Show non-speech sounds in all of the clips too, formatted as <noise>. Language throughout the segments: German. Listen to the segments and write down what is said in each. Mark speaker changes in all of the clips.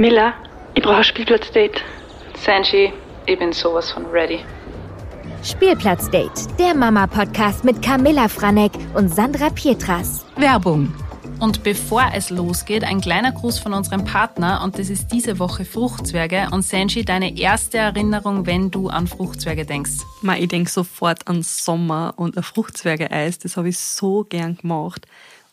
Speaker 1: Miller, ich brauche ein Spielplatzdate.
Speaker 2: Sanji, ich bin sowas von ready.
Speaker 3: Spielplatzdate, der Mama-Podcast mit Camilla Franek und Sandra Pietras.
Speaker 4: Werbung. Und bevor es losgeht, ein kleiner Gruß von unserem Partner und das ist diese Woche Fruchtzwerge. Und Senji, deine erste Erinnerung, wenn du an Fruchtzwerge denkst?
Speaker 5: Ma, ich denke sofort an Sommer und ein Fruchtzwerge-Eis. Das habe ich so gern gemacht.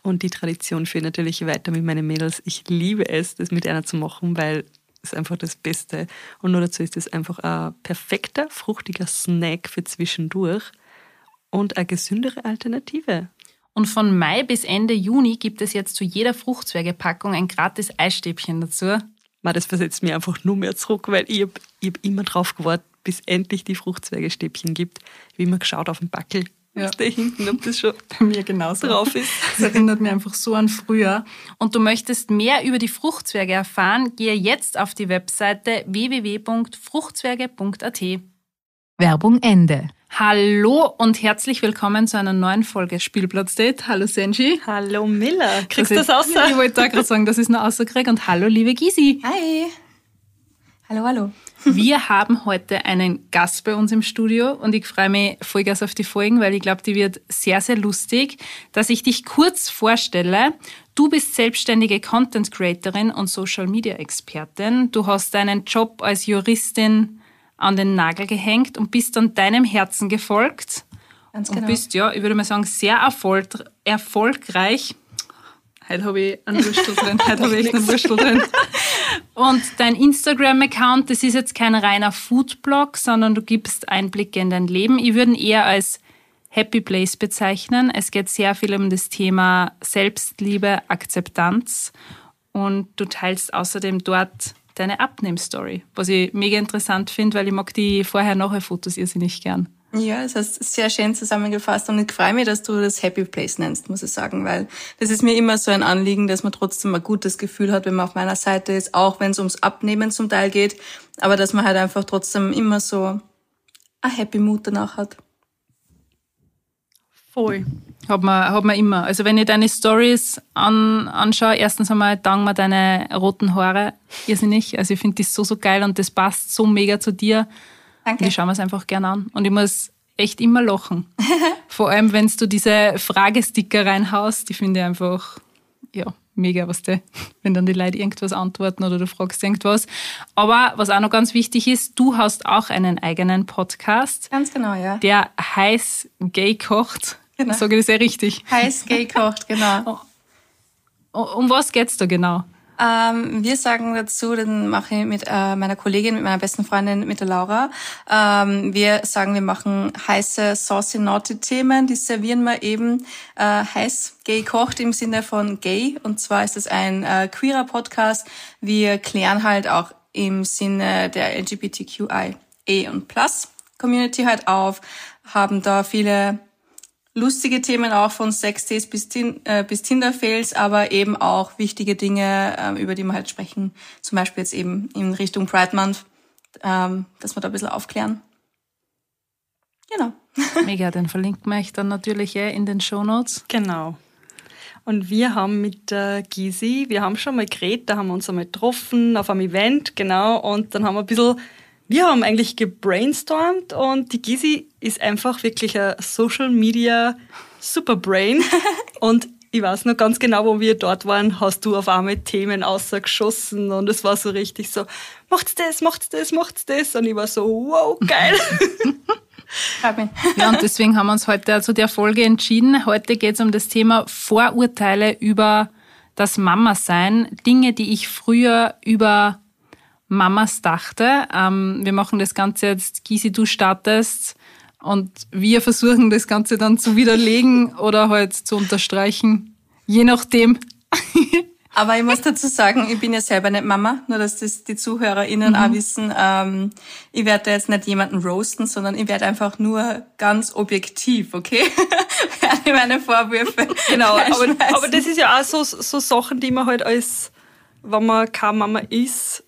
Speaker 5: Und die Tradition führt natürlich weiter mit meinen Mädels. Ich liebe es, das mit einer zu machen, weil es einfach das Beste. Und nur dazu ist es einfach ein perfekter, fruchtiger Snack für zwischendurch und eine gesündere Alternative.
Speaker 4: Und von Mai bis Ende Juni gibt es jetzt zu jeder Fruchtzwergepackung ein gratis Eisstäbchen dazu.
Speaker 5: Man, das versetzt mir einfach nur mehr zurück, weil ich habe hab immer drauf gewartet, bis endlich die Fruchtzwergestäbchen gibt. Habe immer geschaut auf den Backel, ja. da hinten, ob das schon bei mir genauso drauf ist.
Speaker 4: Das erinnert mich einfach so an früher. Und du möchtest mehr über die Fruchtzwerge erfahren, gehe jetzt auf die Webseite www.fruchtzwerge.at.
Speaker 3: Werbung Ende.
Speaker 4: Hallo und herzlich willkommen zu einer neuen Folge Spielplatzdate. Hallo Senji.
Speaker 5: Hallo Miller. Kriegst du das, das außer?
Speaker 4: Ich wollte da gerade sagen, das ist nur außerkrieg. Und hallo liebe Gysi.
Speaker 6: Hi. Hallo, hallo. <laughs>
Speaker 4: Wir haben heute einen Gast bei uns im Studio und ich freue mich vollgas auf die Folgen, weil ich glaube, die wird sehr, sehr lustig. Dass ich dich kurz vorstelle. Du bist selbstständige Content Creatorin und Social Media Expertin. Du hast deinen Job als Juristin an den Nagel gehängt und bist dann deinem Herzen gefolgt.
Speaker 6: Ganz genau.
Speaker 4: Und bist, ja, ich würde mal sagen, sehr erfolg erfolgreich. Heute habe ich einen Wurstel drin. Heute habe ich einen Wurstel drin. <laughs> Und dein Instagram-Account, das ist jetzt kein reiner Foodblog, sondern du gibst Einblicke in dein Leben. Ich würde ihn eher als Happy Place bezeichnen. Es geht sehr viel um das Thema Selbstliebe, Akzeptanz und du teilst außerdem dort deine Abnehmstory, was ich mega interessant finde, weil ich mag die Vorher-Nachher-Fotos irrsinnig gern.
Speaker 6: Ja, das hast sehr schön zusammengefasst und ich freue mich, dass du das Happy Place nennst, muss ich sagen, weil das ist mir immer so ein Anliegen, dass man trotzdem ein gutes Gefühl hat, wenn man auf meiner Seite ist, auch wenn es ums Abnehmen zum Teil geht, aber dass man halt einfach trotzdem immer so ein Happy Mood danach hat.
Speaker 4: Voll. Hat man, hat man immer. Also wenn ich deine Stories an, anschaue, erstens einmal dank mir deine roten Haare irrsinnig. Also ich finde das so, so geil und das passt so mega zu dir.
Speaker 6: Danke.
Speaker 4: Und ich schaue mir es einfach gerne an. Und ich muss echt immer lachen. <laughs> Vor allem, wenn du diese Fragesticker reinhaust, die finde ich einfach, ja, mega, was der, <laughs> wenn dann die Leute irgendwas antworten oder du fragst irgendwas. Aber was auch noch ganz wichtig ist, du hast auch einen eigenen Podcast.
Speaker 6: Ganz genau, ja.
Speaker 4: Der heiß Gay kocht.
Speaker 6: Genau.
Speaker 4: Sage ich das sehr richtig?
Speaker 6: Heiß Gay kocht, genau. <laughs>
Speaker 4: Um was geht's da genau?
Speaker 6: Ähm, wir sagen dazu, dann mache ich mit äh, meiner Kollegin, mit meiner besten Freundin, mit der Laura. Ähm, wir sagen, wir machen heiße, saucy, naughty Themen. Die servieren wir eben äh, heiß, gay kocht im Sinne von gay. Und zwar ist es ein äh, queerer Podcast. Wir klären halt auch im Sinne der LGBTQI E und Plus Community halt auf, haben da viele lustige Themen auch von Sexdays bis, äh, bis Tinder-Fails, aber eben auch wichtige Dinge, äh, über die wir halt sprechen. Zum Beispiel jetzt eben in Richtung Pride Month, ähm, dass wir da ein bisschen aufklären. Genau. <laughs>
Speaker 4: Mega, den verlinkt man euch dann natürlich eh in den Show Notes.
Speaker 5: Genau. Und wir haben mit der Gysi, wir haben schon mal geredet, da haben wir uns einmal getroffen auf einem Event, genau, und dann haben wir ein bisschen wir haben eigentlich gebrainstormt und die Gizi ist einfach wirklich ein Social Media Superbrain. <laughs> und ich weiß noch ganz genau, wo wir dort waren, hast du auf einmal Themen außergeschossen und es war so richtig so, macht's das, macht's das, macht's das. Und ich war so, wow, geil. <laughs> <laughs>
Speaker 4: ja, und deswegen haben wir uns heute zu der Folge entschieden. Heute geht es um das Thema Vorurteile über das Mama-Sein. Dinge, die ich früher über Mamas dachte. Ähm, wir machen das Ganze jetzt, Gisi, du startest und wir versuchen das Ganze dann zu widerlegen oder halt zu unterstreichen, je nachdem. <laughs>
Speaker 6: Aber ich muss dazu sagen, ich bin ja selber nicht Mama, nur dass das die ZuhörerInnen mhm. auch wissen. Ähm, ich werde jetzt nicht jemanden roasten, sondern ich werde einfach nur ganz objektiv, okay? <laughs> werde meine Vorwürfe. <laughs>
Speaker 5: Genau, aber, aber das ist ja auch so, so Sachen, die man halt als, wenn man keine Mama ist,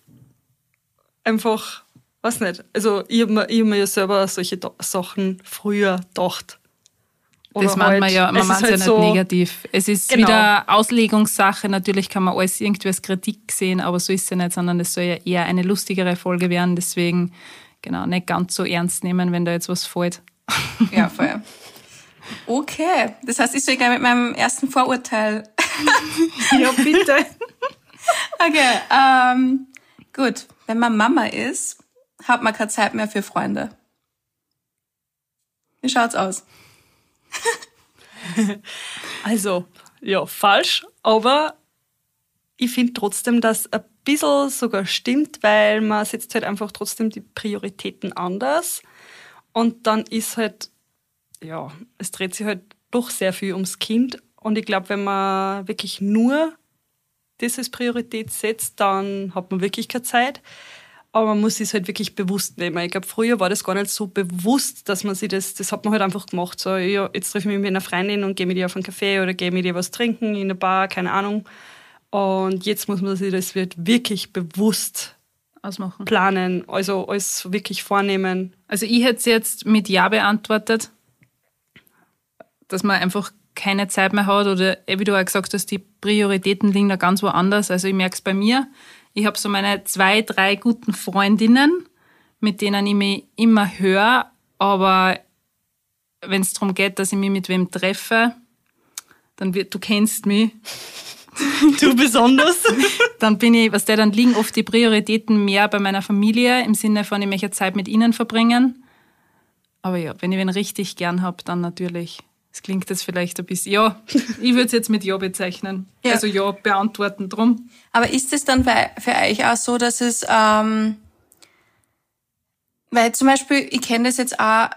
Speaker 5: einfach, weiß nicht, also ich habe mir, hab mir ja selber solche Sachen früher gedacht.
Speaker 4: das meint man ja, man meint halt ja nicht so negativ. Es ist genau. wieder Auslegungssache. Natürlich kann man alles irgendwie als Kritik sehen, aber so ist es ja nicht, sondern es soll ja eher eine lustigere Folge werden. Deswegen, genau, nicht ganz so ernst nehmen, wenn da jetzt was fällt. <laughs>
Speaker 6: Ja, voll. Okay, das heißt, ich soll gleich mit meinem ersten Vorurteil. <laughs>
Speaker 4: ja, bitte. <laughs>
Speaker 6: okay, ähm, gut. Wenn man Mama ist, hat man keine Zeit mehr für Freunde. Wie schaut's aus? <laughs>
Speaker 5: also, ja, falsch, aber ich finde trotzdem, dass ein bisschen sogar stimmt, weil man setzt halt einfach trotzdem die Prioritäten anders und dann ist halt, ja, es dreht sich halt doch sehr viel ums Kind und ich glaube, wenn man wirklich nur das als Priorität setzt, dann hat man wirklich keine Zeit aber man muss es halt wirklich bewusst nehmen. Ich glaube, früher war das gar nicht so bewusst, dass man sich das, das hat man halt einfach gemacht. So, ja, jetzt treffe ich mich mit einer Freundin und gehe mit ihr auf einen Kaffee oder gehe mit ihr was trinken in einer Bar, keine Ahnung. Und jetzt muss man sich das wirklich bewusst ausmachen. Planen, also alles wirklich vornehmen.
Speaker 4: Also ich hätte es jetzt mit Ja beantwortet, dass man einfach keine Zeit mehr hat oder wie du auch gesagt hast, die Prioritäten liegen da ganz woanders. Also ich merke es bei mir, ich habe so meine zwei, drei guten Freundinnen, mit denen ich mich immer höre, aber wenn es darum geht, dass ich mich mit wem treffe, dann wird, du kennst mich.
Speaker 5: Du besonders. <laughs>
Speaker 4: dann bin ich, was der dann liegen oft die Prioritäten mehr bei meiner Familie im Sinne von, ich möchte Zeit mit ihnen verbringen. Aber ja, wenn ich wen richtig gern habe, dann natürlich das klingt jetzt vielleicht ein bisschen, ja, ich würde es jetzt mit Ja bezeichnen. <laughs> Ja. Also Ja beantworten drum.
Speaker 6: Aber ist es dann für, für euch auch so, dass es, ähm, weil zum Beispiel, ich kenne das jetzt auch,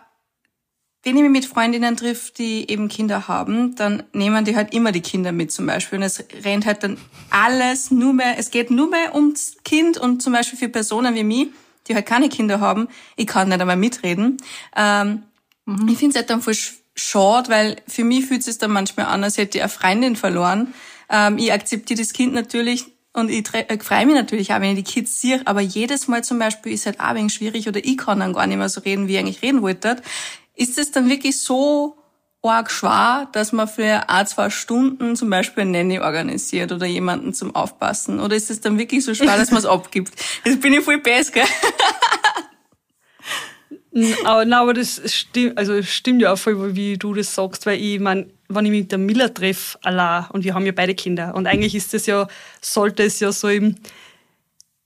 Speaker 6: wenn ich mich mit Freundinnen trifft, die eben Kinder haben, dann nehmen die halt immer die Kinder mit zum Beispiel. Und es rennt halt dann alles nur mehr, es geht nur mehr ums Kind und zum Beispiel für Personen wie mich, die halt keine Kinder haben, ich kann nicht einmal mitreden. Ähm, mhm. Ich finde es halt dann voll schade, weil für mich fühlt es dann manchmal an, als hätte ich eine Freundin verloren. Ähm, ich akzeptiere das Kind natürlich und ich äh, freue mich natürlich auch, wenn ich die Kids sehe, aber jedes Mal zum Beispiel ist halt auch ein wenig schwierig oder ich kann dann gar nicht mehr so reden, wie ich eigentlich reden wollte. Ist es dann wirklich so arg schwer, dass man für ein, zwei Stunden zum Beispiel eine Nanny organisiert oder jemanden zum Aufpassen? Oder ist es dann wirklich so schwer, dass man es <laughs> abgibt? Jetzt bin ich voll besser, <laughs> gell?
Speaker 5: aber, das stimmt, also stimmt ja auch voll, wie du das sagst, weil ich meine, wenn ich mit der Miller treffe, allein, und wir haben ja beide Kinder, und eigentlich ist das ja, sollte es ja so im,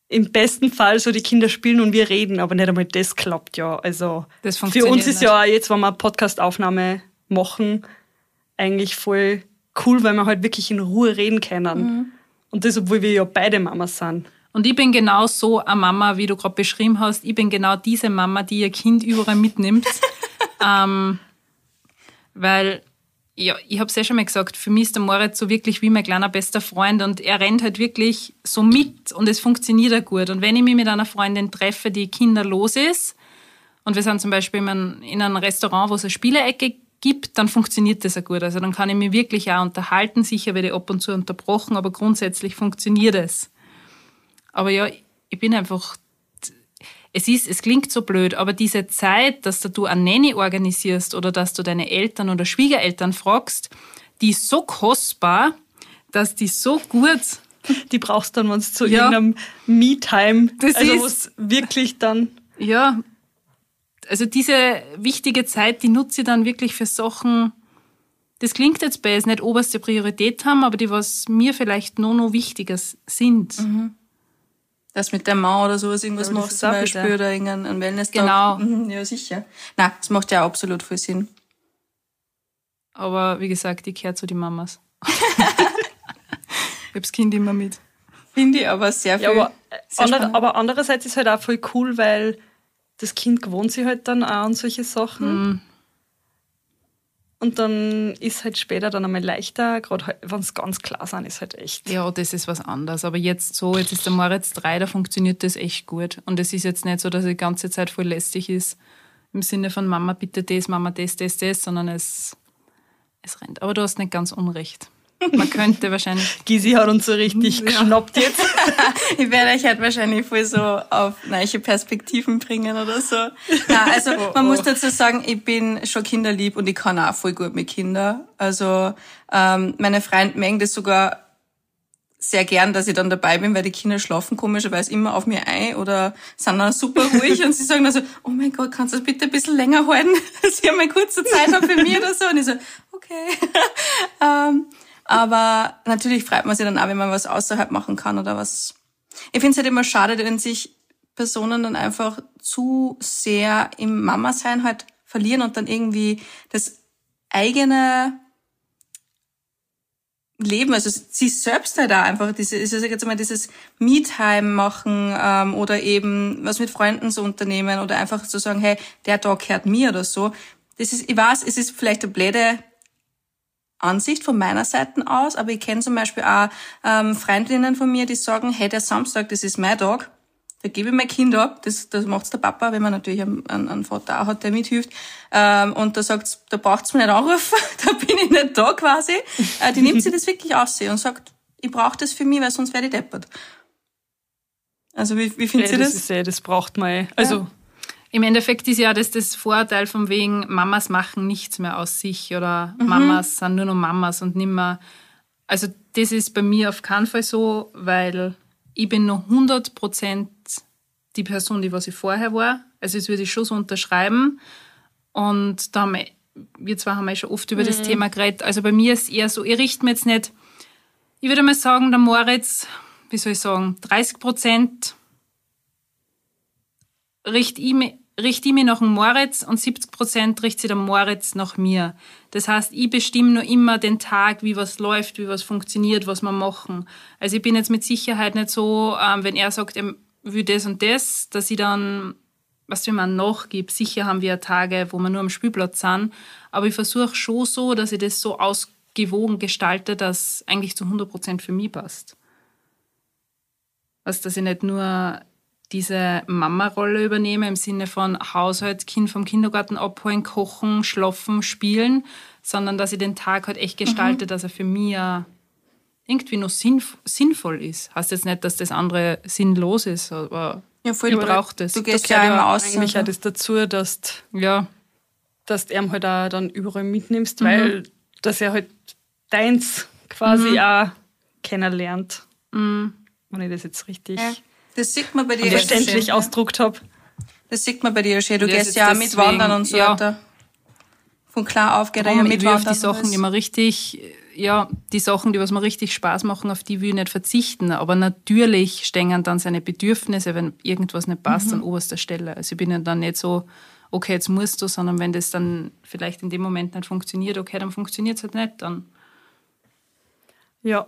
Speaker 5: im besten Fall so die Kinder spielen und wir reden, aber nicht einmal das klappt ja. Also für uns ist nicht. ja jetzt, wenn wir eine Podcast-Aufnahme machen, eigentlich voll cool, weil wir halt wirklich in Ruhe reden können. Mhm. Und das, obwohl wir ja beide Mamas sind.
Speaker 4: Und ich bin genau so eine Mama, wie du gerade beschrieben hast. Ich bin genau diese Mama, die ihr Kind überall mitnimmt. <laughs> ähm, weil, ja, ich habe es ja schon mal gesagt, für mich ist der Moritz so wirklich wie mein kleiner bester Freund und er rennt halt wirklich so mit und es funktioniert auch gut. Und wenn ich mich mit einer Freundin treffe, die kinderlos ist, und wir sind zum Beispiel in einem Restaurant, wo es eine Spielecke gibt, dann funktioniert das auch gut. Also dann kann ich mich wirklich auch unterhalten. Sicher werde ich ab und zu unterbrochen, aber grundsätzlich funktioniert es. Aber ja, ich bin einfach, es ist, es klingt so blöd, aber diese Zeit, dass du eine Nanny organisierst oder dass du deine Eltern oder Schwiegereltern fragst, die ist so kostbar, dass die so gut
Speaker 5: die brauchst dann, wenn es zu ja. irgendeinem Me-Time, also ist wirklich dann...
Speaker 4: Ja, also diese wichtige Zeit, die nutze ich dann wirklich für Sachen, das klingt jetzt bei es nicht oberste Priorität haben, aber die, was mir vielleicht noch, noch wichtiger sind. Mhm
Speaker 6: dass mit der Mann oder sowas irgendwas ja, machst zum Beispiel bitte. oder irgendein Wellness
Speaker 4: Genau. <laughs>
Speaker 6: Mhm, ja, sicher. Na, das macht ja absolut viel Sinn.
Speaker 4: Aber wie gesagt, ich gehöre zu den Mamas. <laughs> ich hab's Kind immer mit.
Speaker 6: Finde ich aber sehr viel.
Speaker 5: Ja, aber, sehr andere, aber andererseits ist es halt auch voll cool, weil das Kind gewohnt sich halt dann auch an solche Sachen. Mm. Und dann ist halt später dann einmal leichter, gerade wenn es ganz klar sind, ist halt echt.
Speaker 4: Ja, das ist was anderes. Aber jetzt so, jetzt ist der Moritz 3, da funktioniert das echt gut. Und es ist jetzt nicht so, dass er die ganze Zeit voll lästig ist, im Sinne von Mama bitte das, Mama das, das, das, sondern es, es rennt. Aber du hast nicht ganz Unrecht. Man könnte wahrscheinlich.
Speaker 5: Gisi hat uns so richtig ja. geschnappt jetzt. <laughs>
Speaker 6: ich werde euch halt wahrscheinlich voll so auf neue Perspektiven bringen oder so. Ja, also <laughs>
Speaker 5: Oh,
Speaker 6: man muss dazu sagen, ich bin schon kinderlieb und ich kann auch voll gut mit Kindern. Also ähm, meine Freunde mengen das sogar sehr gern, dass ich dann dabei bin, weil die Kinder schlafen komischerweise immer auf mir ein oder sind dann super ruhig und sie <laughs> sagen dann so, oh mein Gott, kannst du das bitte ein bisschen länger halten, dass ich einmal kurze Zeit habe für mich oder so. Und ich so, okay. ähm, aber natürlich freut man sich dann auch, wenn man was außerhalb machen kann oder was. Ich finde es halt immer schade, wenn sich Personen dann einfach zu sehr im Mama-Sein halt verlieren und dann irgendwie das eigene Leben, also sie selbst halt auch einfach, diese, ich sag jetzt mal, dieses Me-Time machen ähm, oder eben was mit Freunden so unternehmen oder einfach zu sagen, hey, der Tag gehört mir oder so. Das ist, ich weiß, es ist vielleicht eine blöde Ansicht von meiner Seite aus, aber ich kenne zum Beispiel auch ähm, Freundinnen von mir, die sagen, hey, der Samstag, das ist mein Tag, da gebe ich mein Kind ab, das, das macht's der Papa, wenn man natürlich einen, einen, Vater auch hat, der mithilft, ähm, und da sagt's, da braucht's mir nicht anrufen, <laughs> da bin ich nicht da quasi. Äh, die nimmt sich das wirklich aus und sagt, ich brauche das für mich, weil sonst werde ich deppert. Also wie, wie findet
Speaker 5: Ja,
Speaker 6: ihr
Speaker 5: das
Speaker 6: das?
Speaker 5: ist eh, das braucht man eh. Also,
Speaker 4: Im Endeffekt ist ja das das Vorteil von wegen, Mamas machen nichts mehr aus sich oder Mamas sind nur noch Mamas und nimmer. Also das ist bei mir auf keinen Fall so, weil ich bin noch 100% die Person, die was ich vorher war. Also das würde ich schon so unterschreiben. Und da haben wir, wir zwei haben ja schon oft über das Thema geredet. Also bei mir ist eher so, ich richte mir jetzt nicht, ich würde mal sagen, der Moritz, wie soll ich sagen, 30 Prozent richte ich, mi- richte ich mich nach dem Moritz und 70 Prozent richtet sich der Moritz nach mir. Das heißt, ich bestimme nur immer den Tag, wie was läuft, wie was funktioniert, was wir machen. Also ich bin jetzt mit Sicherheit nicht so, ähm, wenn er sagt, er will das und das, dass ich dann, was wir mal nachgib. Sicher haben wir Tage, wo wir nur am Spielplatz sind, aber ich versuche schon so, dass ich das so ausgewogen gestalte, dass eigentlich zu 100 Prozent für mich passt. Also, dass ich nicht nur diese Mama-Rolle übernehme im Sinne von Haushalt, Kind vom Kindergarten abholen, kochen, schlafen, spielen, sondern dass ich den Tag halt echt gestalte, dass er für mich ja irgendwie noch sinnf sinnvoll ist. Heißt jetzt nicht, dass das andere sinnlos ist, aber
Speaker 6: Ja, voll,
Speaker 4: ich
Speaker 6: du-
Speaker 4: brauche das.
Speaker 6: Du gehst
Speaker 5: gehört
Speaker 6: ja immer aus.
Speaker 5: eigentlich auch das dazu, dass du
Speaker 4: Ja,
Speaker 5: dass du ihn halt auch dann überall mitnimmst,
Speaker 6: Mhm.
Speaker 5: weil dass er halt deins quasi
Speaker 6: Mhm.
Speaker 5: auch kennenlernt. Wenn ich das jetzt richtig
Speaker 6: Ja. Das sieht man bei dir ja
Speaker 5: verständlich
Speaker 6: schön.
Speaker 5: ausgedruckt habe.
Speaker 6: Das sieht man bei dir ja schön. Du gehst ja auch
Speaker 4: deswegen-
Speaker 6: mit Wandern und so
Speaker 4: ja.
Speaker 6: weiter. Von klar auf geht er ja
Speaker 4: Darum,
Speaker 6: mit
Speaker 4: ich auf die Sachen, die mir richtig, ja, die Sachen, die was mir richtig Spaß machen, auf die will ich nicht verzichten. Aber natürlich stehen dann seine Bedürfnisse, wenn irgendwas nicht passt, an oberster Stelle. Also ich bin ja dann nicht so, okay, jetzt musst du, sondern wenn das dann vielleicht in dem Moment nicht funktioniert, okay, dann funktioniert es halt nicht. Dann
Speaker 5: Ja,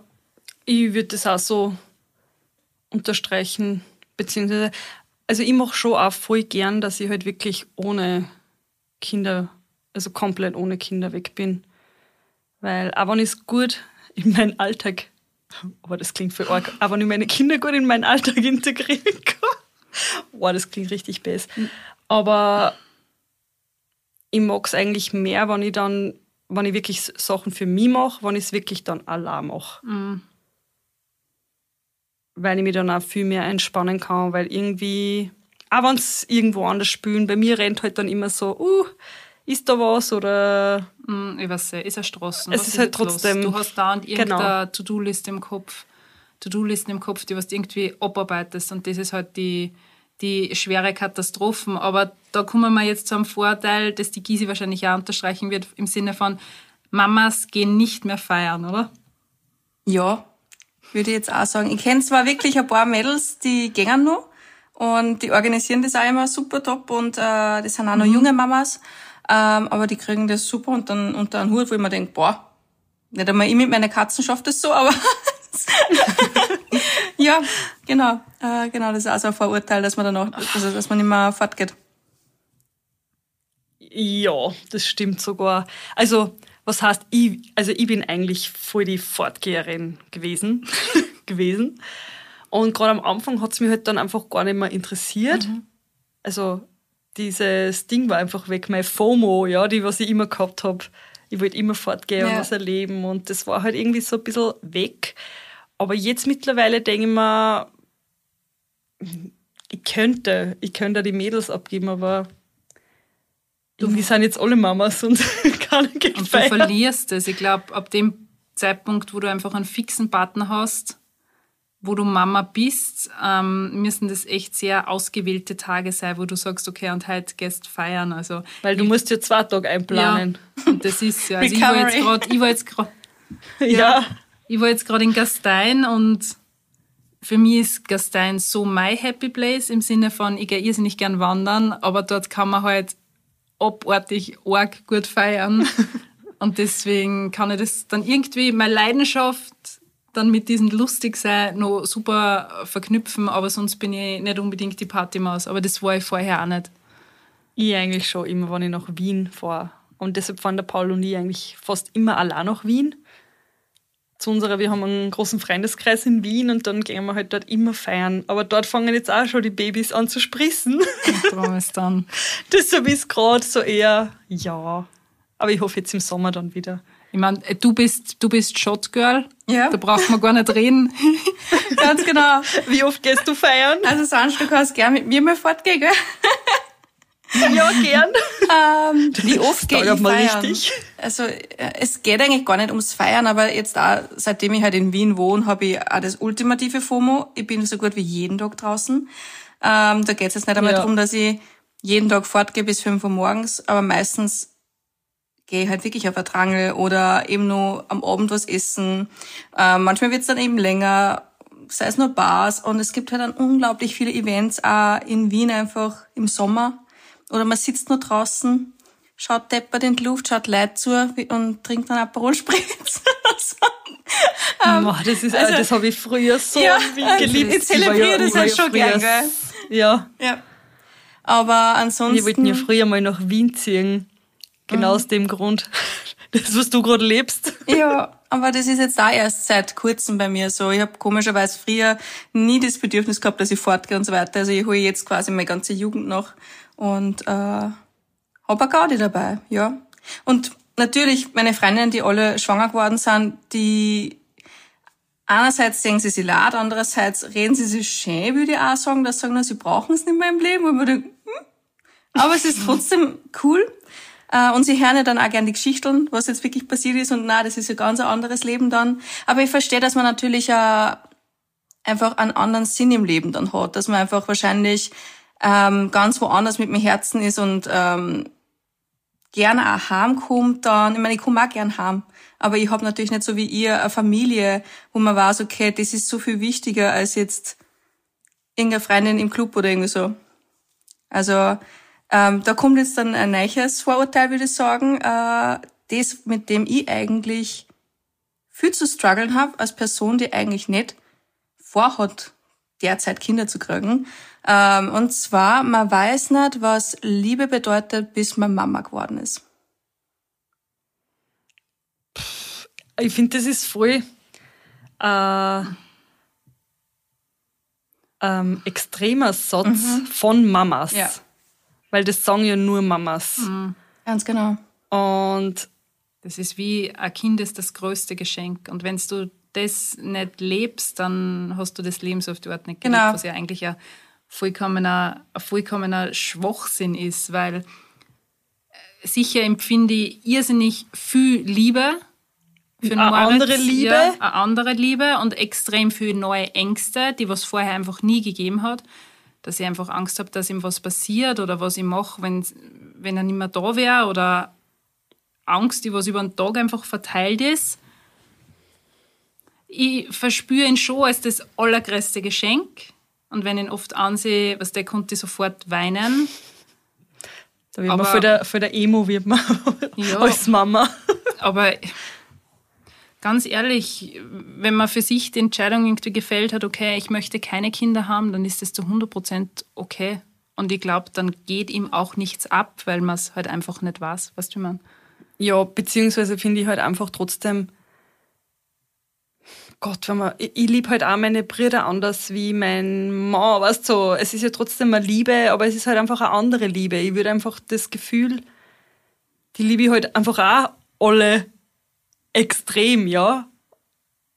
Speaker 5: ich würde das auch so unterstreichen, beziehungsweise, also ich mache schon auch voll gern, dass ich halt wirklich ohne Kinder, also komplett ohne Kinder weg bin. Weil auch wenn ich es gut in meinen Alltag, aber das klingt für arg, aber wenn ich meine Kinder gut in meinen Alltag integrieren kann, <laughs> wow, das klingt richtig best. Aber ich mag es eigentlich mehr, wenn ich dann, wenn ich wirklich Sachen für mich mache, wenn ich es wirklich dann allein mache. Weil ich mich dann auch viel mehr entspannen kann, weil irgendwie, auch wenn es irgendwo anders spülen, bei mir rennt halt dann immer so, uh, ist da was oder
Speaker 4: Mm, Ich weiß nicht, ist ja Straßen.
Speaker 5: Es
Speaker 4: Was
Speaker 5: ist halt
Speaker 4: jetzt los?
Speaker 5: trotzdem-
Speaker 4: Du hast da und
Speaker 5: Genau.
Speaker 4: irgendeine To-Do-Liste im Kopf, To-Do-Listen im Kopf, die was du irgendwie abarbeitest. Und das ist halt die, die schwere Katastrophen. Aber da kommen wir jetzt zu einem Vorteil, das die Gysi wahrscheinlich auch unterstreichen wird, im Sinne von Mamas gehen nicht mehr feiern, oder?
Speaker 6: Ja, würde ich jetzt auch sagen. Ich kenne zwar wirklich ein paar Mädels, die gehen noch und die organisieren das auch immer super top und äh, das sind auch noch junge Mamas, ähm, aber die kriegen das super unter, unter einen Hut, wo ich mir denke, boah, nicht einmal ich mit meinen Katzen schafft das so, aber <laughs> ja, genau, äh, genau, das ist auch so ein Vorurteil, dass man dann auch, also, dass man mehr fortgeht.
Speaker 5: Ja, das stimmt sogar. Also, was heißt, ich, also ich bin eigentlich voll die Fortgeherin gewesen. <laughs> gewesen. Und gerade am Anfang hat es mich halt dann einfach gar nicht mehr interessiert. Also, dieses Ding war einfach weg, mein FOMO, ja, die, was ich immer gehabt habe. Ich wollte immer fortgehen und
Speaker 6: Ja.
Speaker 5: was erleben und das war halt irgendwie so ein bisschen weg. Aber jetzt mittlerweile denke ich mir, ich könnte, ich könnte die Mädels abgeben, aber du, wir sind jetzt alle Mamas und <laughs> kann nicht
Speaker 4: Und du verlierst es. Ich glaube, ab dem Zeitpunkt, wo du einfach einen fixen Partner hast, wo du Mama bist, ähm, müssen das echt sehr ausgewählte Tage sein, wo du sagst, okay, und heute gehst feiern. Also,
Speaker 5: Weil du musst dir zwei Tage einplanen.
Speaker 4: Ja, und das ist ja. Also ich war jetzt gerade, ich war jetzt gerade, <laughs>
Speaker 5: Ja. ja.
Speaker 4: ich war jetzt gerade in Gastein und für mich ist Gastein so my happy place im Sinne von, ich gehe irrsinnig gern wandern, aber dort kann man halt abartig arg gut feiern. <laughs> und deswegen kann ich das dann irgendwie, meine Leidenschaft dann mit diesem Lustigsein noch super verknüpfen, aber sonst bin ich nicht unbedingt die Partymaus. Aber das war ich vorher auch nicht.
Speaker 5: Ich eigentlich schon immer, wenn ich nach Wien fahre. Und deshalb fahren der Paul und ich eigentlich fast immer allein nach Wien. Zu unserer, wir haben einen großen Freundeskreis in Wien und dann gehen wir halt dort immer feiern. Aber dort fangen jetzt auch schon die Babys an zu spritzen.
Speaker 4: Darum <laughs> ist dann.
Speaker 5: Deshalb ist gerade so eher ja. Aber ich hoffe jetzt im Sommer dann wieder.
Speaker 4: Ich meine, du bist, du bist Shotgirl.
Speaker 6: Ja.
Speaker 4: Da braucht man gar nicht reden. <laughs>
Speaker 6: Ganz genau.
Speaker 5: Wie oft gehst du feiern?
Speaker 6: Also Sanj, du kannst gern mit mir mal fortgehen, gell?
Speaker 5: Ja, gern.
Speaker 6: Ähm, <laughs> wie oft gehe ich feiern?
Speaker 5: richtig.
Speaker 6: Also äh, es geht eigentlich gar nicht ums Feiern, aber jetzt auch, seitdem ich halt in Wien wohne, habe ich auch das ultimative FOMO. Ich bin so gut wie jeden Tag draußen. Ähm, da geht es jetzt nicht einmal
Speaker 5: Ja.
Speaker 6: darum, dass ich jeden Tag fortgehe bis 5 Uhr morgens, aber meistens gehe ich halt wirklich auf eine Drangel oder eben nur am Abend was essen. Ähm, manchmal wird's dann eben länger, sei es nur Bars und es gibt halt dann unglaublich viele Events auch in Wien einfach im Sommer. Oder man sitzt nur draußen, schaut deppert in die Luft, schaut Leute zu und trinkt dann Aperol Spritz. <laughs>
Speaker 5: Boah, das ist,
Speaker 6: also-
Speaker 5: das habe ich früher so
Speaker 6: Ja,
Speaker 5: wie
Speaker 6: also
Speaker 5: geliebt.
Speaker 6: ich zelebriere
Speaker 5: war
Speaker 6: das halt schon gern, gell?
Speaker 5: Ja,
Speaker 6: ja. Aber ansonsten...
Speaker 5: wir wollten ja früher mal nach Wien ziehen. Genau aus dem Grund. <laughs> Das, was du gerade lebst.
Speaker 6: Ja, aber das ist jetzt auch erst seit kurzem bei mir so. Ich habe komischerweise früher nie das Bedürfnis gehabt, dass ich fortgehe und so weiter. Also ich hole jetzt quasi meine ganze Jugend noch und äh, habe eine Gaudi dabei, ja. Und natürlich meine Freundinnen, die alle schwanger geworden sind, die einerseits sehen sie sich leid, andererseits reden sie sich schön, würde ich auch sagen, dass sie sagen, sie brauchen es nicht mehr im Leben. Und man denkt, hm. Aber es ist trotzdem cool. Äh, Und sie hören ja dann auch gerne die Geschichten, was jetzt wirklich passiert ist. Und na, das ist ein ganz anderes Leben dann. Aber ich verstehe, dass man natürlich äh, einfach einen anderen Sinn im Leben dann hat. Dass man einfach wahrscheinlich ähm, ganz woanders mit dem Herzen ist und ähm, gerne auch heimkommt dann. Ich meine, ich komme auch gern heim. Aber ich habe natürlich nicht so wie ihr eine Familie, wo man weiß, okay, das ist so viel wichtiger als jetzt irgendeine Freundin im Club oder irgendwie so. Also ähm, da kommt jetzt dann ein neues Vorurteil, würde ich sagen, äh, das, mit dem ich eigentlich viel zu strugglen habe, als Person, die eigentlich nicht vorhat, derzeit Kinder zu kriegen. Ähm, und zwar, man weiß nicht, was Liebe bedeutet, bis man Mama geworden ist.
Speaker 5: Ich finde, das ist voll äh, ähm, extremer Satz von Mamas.
Speaker 6: Ja.
Speaker 5: Weil das sagen ja nur Mamas.
Speaker 6: Ganz genau.
Speaker 5: Und
Speaker 4: Das ist wie ein Kind ist das größte Geschenk. Und wenn du das nicht lebst, dann hast du das Leben so auf die Art nicht gelebt,
Speaker 6: Genau.
Speaker 4: was ja eigentlich ein vollkommener, ein vollkommener Schwachsinn ist, weil äh, sicher empfinde ich irrsinnig viel Liebe für
Speaker 5: Eine andere Liebe?
Speaker 4: Ja, eine andere Liebe und extrem viel neue Ängste, die was vorher einfach nie gegeben hat. Dass ich einfach Angst habe, dass ihm was passiert oder was ich mache, wenn, wenn er nicht mehr da wäre oder Angst, die was über den Tag einfach verteilt ist. Ich verspüre ihn schon als das allergrößte Geschenk. Und wenn ich ihn oft ansehe, was der konnte sofort weinen.
Speaker 5: da wird man
Speaker 4: Aber-
Speaker 5: für der, für der Emo wird man <laughs>
Speaker 4: Ja.
Speaker 5: als Mama.
Speaker 4: Aber ganz ehrlich, wenn man für sich die Entscheidung irgendwie gefällt hat, okay, ich möchte keine Kinder haben, dann ist das zu 100% okay. Und ich glaube, dann geht ihm auch nichts ab, weil man es halt einfach nicht weiß. Weißt du, man?
Speaker 5: Ja, beziehungsweise finde ich halt einfach trotzdem, Gott, wenn man, ich, ich liebe halt auch meine Brüder anders wie mein Mann, weißt du, so. es ist ja trotzdem eine Liebe, aber es ist halt einfach eine andere Liebe. Ich würde einfach das Gefühl, die liebe ich halt einfach auch alle extrem, ja.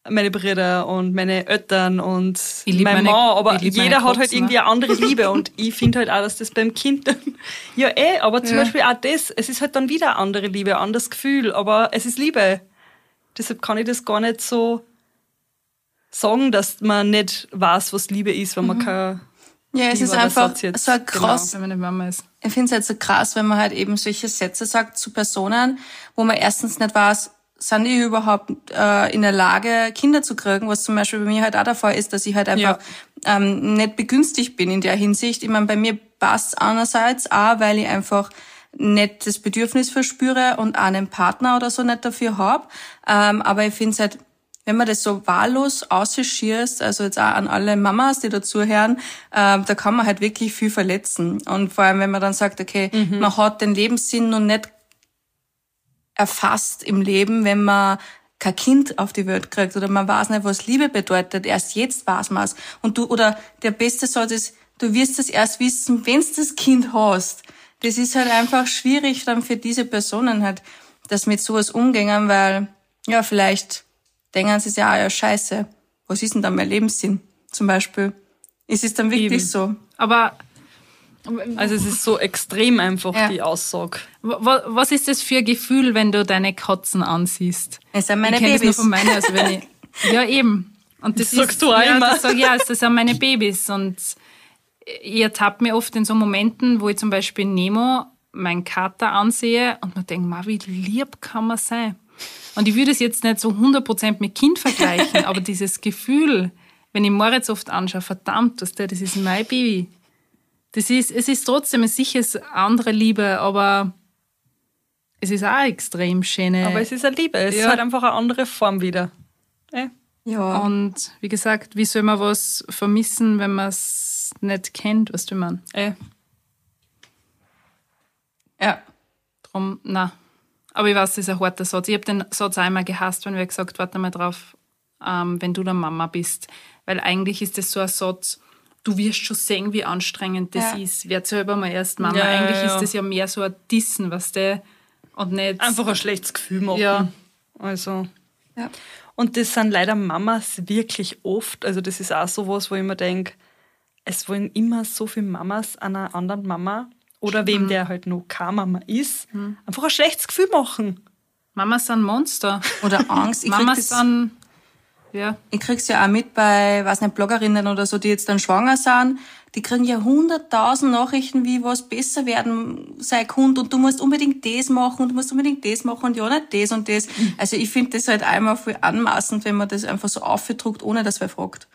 Speaker 5: meine Brüder und meine Eltern und mein
Speaker 4: meine-
Speaker 5: Mann, aber jeder hat halt irgendwie
Speaker 4: ne?
Speaker 5: eine andere Liebe und <laughs> ich finde halt auch, dass das beim Kind dann, <laughs> ja eh, aber zum
Speaker 4: Ja.
Speaker 5: Beispiel auch das, es ist halt dann wieder eine andere Liebe, ein anderes Gefühl, aber es ist Liebe. Deshalb kann ich das gar nicht so sagen, dass man nicht weiß, was Liebe ist, wenn man kein
Speaker 6: Ja, es ist einfach
Speaker 5: jetzt?
Speaker 6: so krass.
Speaker 4: Wenn meine Mama ist.
Speaker 6: Ich finde es halt so krass, wenn man halt eben solche Sätze sagt zu Personen, wo man erstens nicht weiß, sind die überhaupt äh, in der Lage, Kinder zu kriegen, was zum Beispiel bei mir halt auch der Fall ist, dass ich halt einfach ähm, nicht begünstigt bin in der Hinsicht. Ich meine, bei mir passt einerseits auch, weil ich einfach nicht das Bedürfnis verspüre und auch einen Partner oder so nicht dafür hab. Ähm, aber ich finde es halt, wenn man das so wahllos ausschießt, also jetzt auch an alle Mamas, die dazuhören, ähm, da kann man halt wirklich viel verletzen. Und vor allem, wenn man dann sagt, okay, man hat den Lebenssinn noch nicht erfasst im Leben, wenn man kein Kind auf die Welt kriegt oder man weiß nicht, was Liebe bedeutet. Erst jetzt weiß man es. Und du, oder der beste Satz ist, du wirst es erst wissen, wenn du das Kind hast. Das ist halt einfach schwierig dann für diese Personen halt, das mit sowas umgehen, weil, ja, vielleicht denken sie sich ja, ja, scheiße, was ist denn dann mein Lebenssinn? Zum Beispiel. Ist es dann wirklich
Speaker 5: Eben.
Speaker 6: so?
Speaker 4: Aber
Speaker 5: Also es ist so extrem einfach,
Speaker 6: Ja.
Speaker 5: die Aussage.
Speaker 4: wa- was ist das für ein Gefühl, wenn du deine Katzen ansiehst?
Speaker 6: Es sind meine
Speaker 4: ich kenn Das
Speaker 6: Babys.
Speaker 4: nur von meinen, also wenn ich, <laughs> ja, eben. Und das,
Speaker 5: Das sagst
Speaker 4: ist,
Speaker 5: du auch
Speaker 4: ja,
Speaker 5: immer.
Speaker 4: Das sag ich auch, das sind meine Babys. Und ich ertappe mir oft in so Momenten, wo ich zum Beispiel Nemo, meinen Kater, ansehe und mir denke, wie lieb kann man sein? Und ich würde es jetzt nicht so 100% mit Kind vergleichen, <laughs> aber dieses Gefühl, wenn ich Moritz oft anschaue, verdammt, das, das ist mein Baby. Das ist, es ist trotzdem, es ist sicher eine andere Liebe, aber es ist auch extrem schöne.
Speaker 5: Aber es ist eine Liebe, es
Speaker 4: Ja.
Speaker 5: ist halt einfach eine andere Form wieder.
Speaker 6: Ja.
Speaker 4: Und wie gesagt, wie soll man was vermissen, wenn man es nicht kennt, was du meinst?
Speaker 6: Ja.
Speaker 4: Drum, na. Aber ich weiß, das ist ein harter Satz. Ich habe den Satz einmal gehasst, wenn wer gesagt warte mal drauf, ähm, wenn du der Mama bist. Weil eigentlich ist das so ein Satz, du wirst schon sehen, wie anstrengend das
Speaker 6: Ja.
Speaker 4: ist. Werd selber mal erst Mama.
Speaker 5: Ja,
Speaker 4: eigentlich
Speaker 5: ja,
Speaker 4: ist das ja mehr so ein Dissen, was der und nicht.
Speaker 5: Einfach ein schlechtes Gefühl machen.
Speaker 4: Ja.
Speaker 5: Also.
Speaker 6: Ja.
Speaker 5: Und das sind leider Mamas wirklich oft. Also das ist auch sowas, wo ich mir denke, es wollen immer so viele Mamas einer anderen Mama oder wem der halt noch keine Mama ist, einfach ein schlechtes Gefühl machen.
Speaker 4: Mamas sind Monster.
Speaker 6: Oder Angst. Ich das-
Speaker 4: sind. Ja.
Speaker 6: Ich krieg's ja auch mit bei, weiß nicht, Bloggerinnen oder so, die jetzt dann schwanger sind. Die kriegen ja hunderttausend Nachrichten, wie was besser werden sei Hund und du musst unbedingt das machen und du musst unbedingt das machen und ja nicht das und das. Also ich finde das halt einmal viel anmaßend, wenn man das einfach so aufgedruckt, ohne dass wer fragt.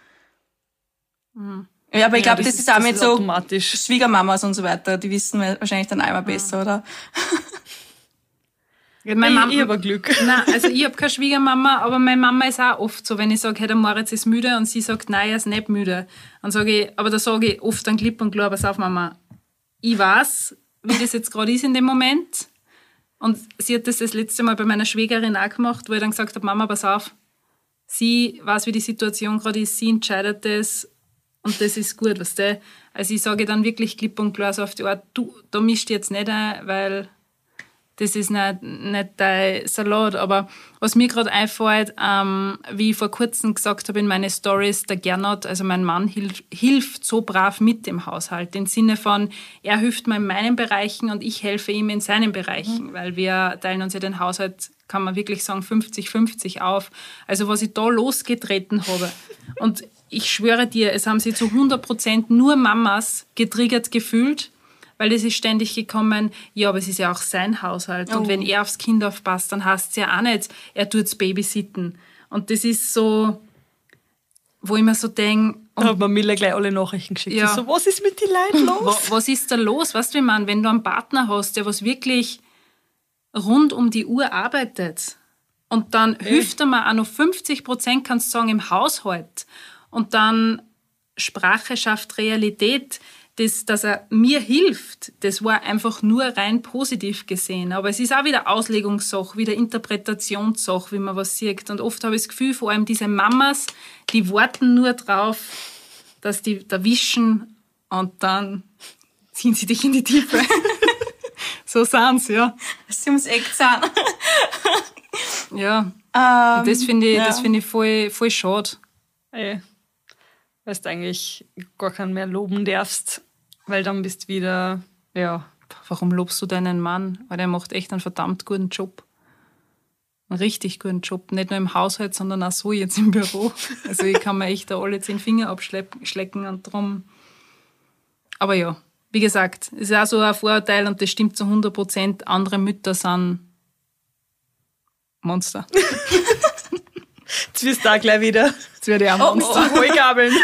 Speaker 6: Ja, aber ich glaube, das, ist auch
Speaker 5: das
Speaker 6: mit
Speaker 5: ist
Speaker 6: so
Speaker 5: automatisch.
Speaker 6: Schwiegermamas und so weiter. Die wissen wahrscheinlich dann einmal besser, oder?
Speaker 4: Meine
Speaker 5: ich,
Speaker 4: Mama,
Speaker 5: ich habe Glück.
Speaker 4: Nein, also ich habe keine Schwiegermama, aber meine Mama ist auch oft so, wenn ich sage, hey, der Moritz ist müde und sie sagt, nein, er ist nicht müde. Dann sage ich, aber da sage ich oft dann klipp und klar, pass auf, Mama, ich weiß, wie das jetzt gerade ist in dem Moment. Und sie hat das das letzte Mal bei meiner Schwägerin auch gemacht, wo ich dann gesagt habe, Mama, pass auf, sie weiß, wie die Situation gerade ist, sie entscheidet das und das ist gut, weißt du. Also ich sage dann wirklich klipp und klar so auf die Art, du, da mischt jetzt nicht ein, weil das ist nicht, nicht dein Salat. Aber was mir gerade einfällt, ähm, wie ich vor kurzem gesagt habe in meine Stories, der Gernot, also mein Mann, hilf, hilft so brav mit dem Haushalt. Im Sinne von, er hilft mir in meinen Bereichen und ich helfe ihm in seinen Bereichen, weil wir teilen uns ja den Haushalt, kann man wirklich sagen, 50-50 auf. Also was ich da losgetreten habe. <laughs> Und ich schwöre dir, es haben sich zu 100 Prozent nur Mamas getriggert gefühlt, weil es ist ständig gekommen, ja, aber es ist ja auch sein Haushalt. Und
Speaker 6: Oh.
Speaker 4: wenn er aufs Kind aufpasst, dann heißt es ja auch nicht, er tut's babysitten. Und das ist so, wo ich mir so denke,
Speaker 5: Da hat mir Miller gleich alle Nachrichten geschickt.
Speaker 4: Ja.
Speaker 5: So, was ist mit den Leuten los?
Speaker 4: was ist da los? Weißt du, man, wenn du einen Partner hast, der was wirklich rund um die Uhr arbeitet und dann hilft er mir auch noch 50 Prozent, kannst du sagen, im Haushalt und dann Sprache schafft Realität, das, dass er mir hilft, das war einfach nur rein positiv gesehen. Aber es ist auch wieder Auslegungssache, wieder Interpretationssache, wie man was sieht. Und oft habe ich das Gefühl, vor allem diese Mamas, die warten nur drauf, dass die da wischen und dann ziehen sie dich in die Tiefe. <laughs> so sind's, ja.
Speaker 6: Sie ums Eck zahn.
Speaker 4: Ja.
Speaker 6: Ähm,
Speaker 4: Und das finde ich,
Speaker 6: ja.
Speaker 4: das finde ich voll, voll schade.
Speaker 5: Ey, weil du eigentlich gar keinen mehr loben darfst, weil dann bist du wieder, ja,
Speaker 4: Warum lobst du deinen Mann? Weil der macht echt einen verdammt guten Job. Einen richtig guten Job. Nicht nur im Haushalt, sondern auch so jetzt im Büro. <laughs> Also ich kann mir echt da alle zehn Finger abschlecken und drum. Aber ja, wie gesagt, es ist auch so ein Vorurteil und das stimmt zu 100 Prozent. Andere Mütter sind Monster. <laughs>
Speaker 5: jetzt wirst du da gleich wieder
Speaker 4: Jetzt werde ich auch <laughs> Monster.
Speaker 5: oh, Vollgabeln.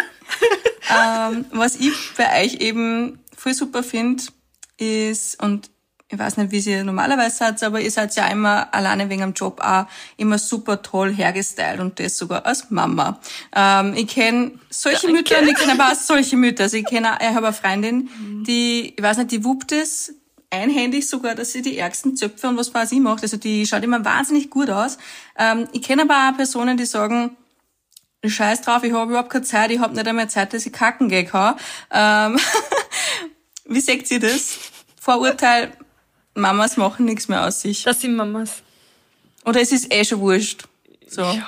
Speaker 6: Ähm, was ich bei euch eben voll super finde, ist, und ich weiß nicht, wie sie normalerweise seid, aber ihr seid ja immer alleine wegen dem Job auch immer super toll hergestylt und das sogar als Mama. Ähm, ich kenne solche Mütter und ich kenne aber auch solche Mütter. Also ich kenne, ich habe eine Freundin, die, ich weiß nicht, die wuppt es einhändig sogar, dass sie die ärgsten Zöpfe und was weiß ich macht. Also die schaut immer wahnsinnig gut aus. Ähm, ich kenne aber auch Personen, die sagen, Scheiß drauf, ich habe überhaupt keine Zeit, ich habe nicht einmal Zeit, dass ich kacken gehen kann. Ähm, <laughs> wie seht ihr das? Vorurteil, Mamas machen nichts mehr aus sich.
Speaker 5: Das sind Mamas.
Speaker 6: Oder es ist eh schon wurscht. So.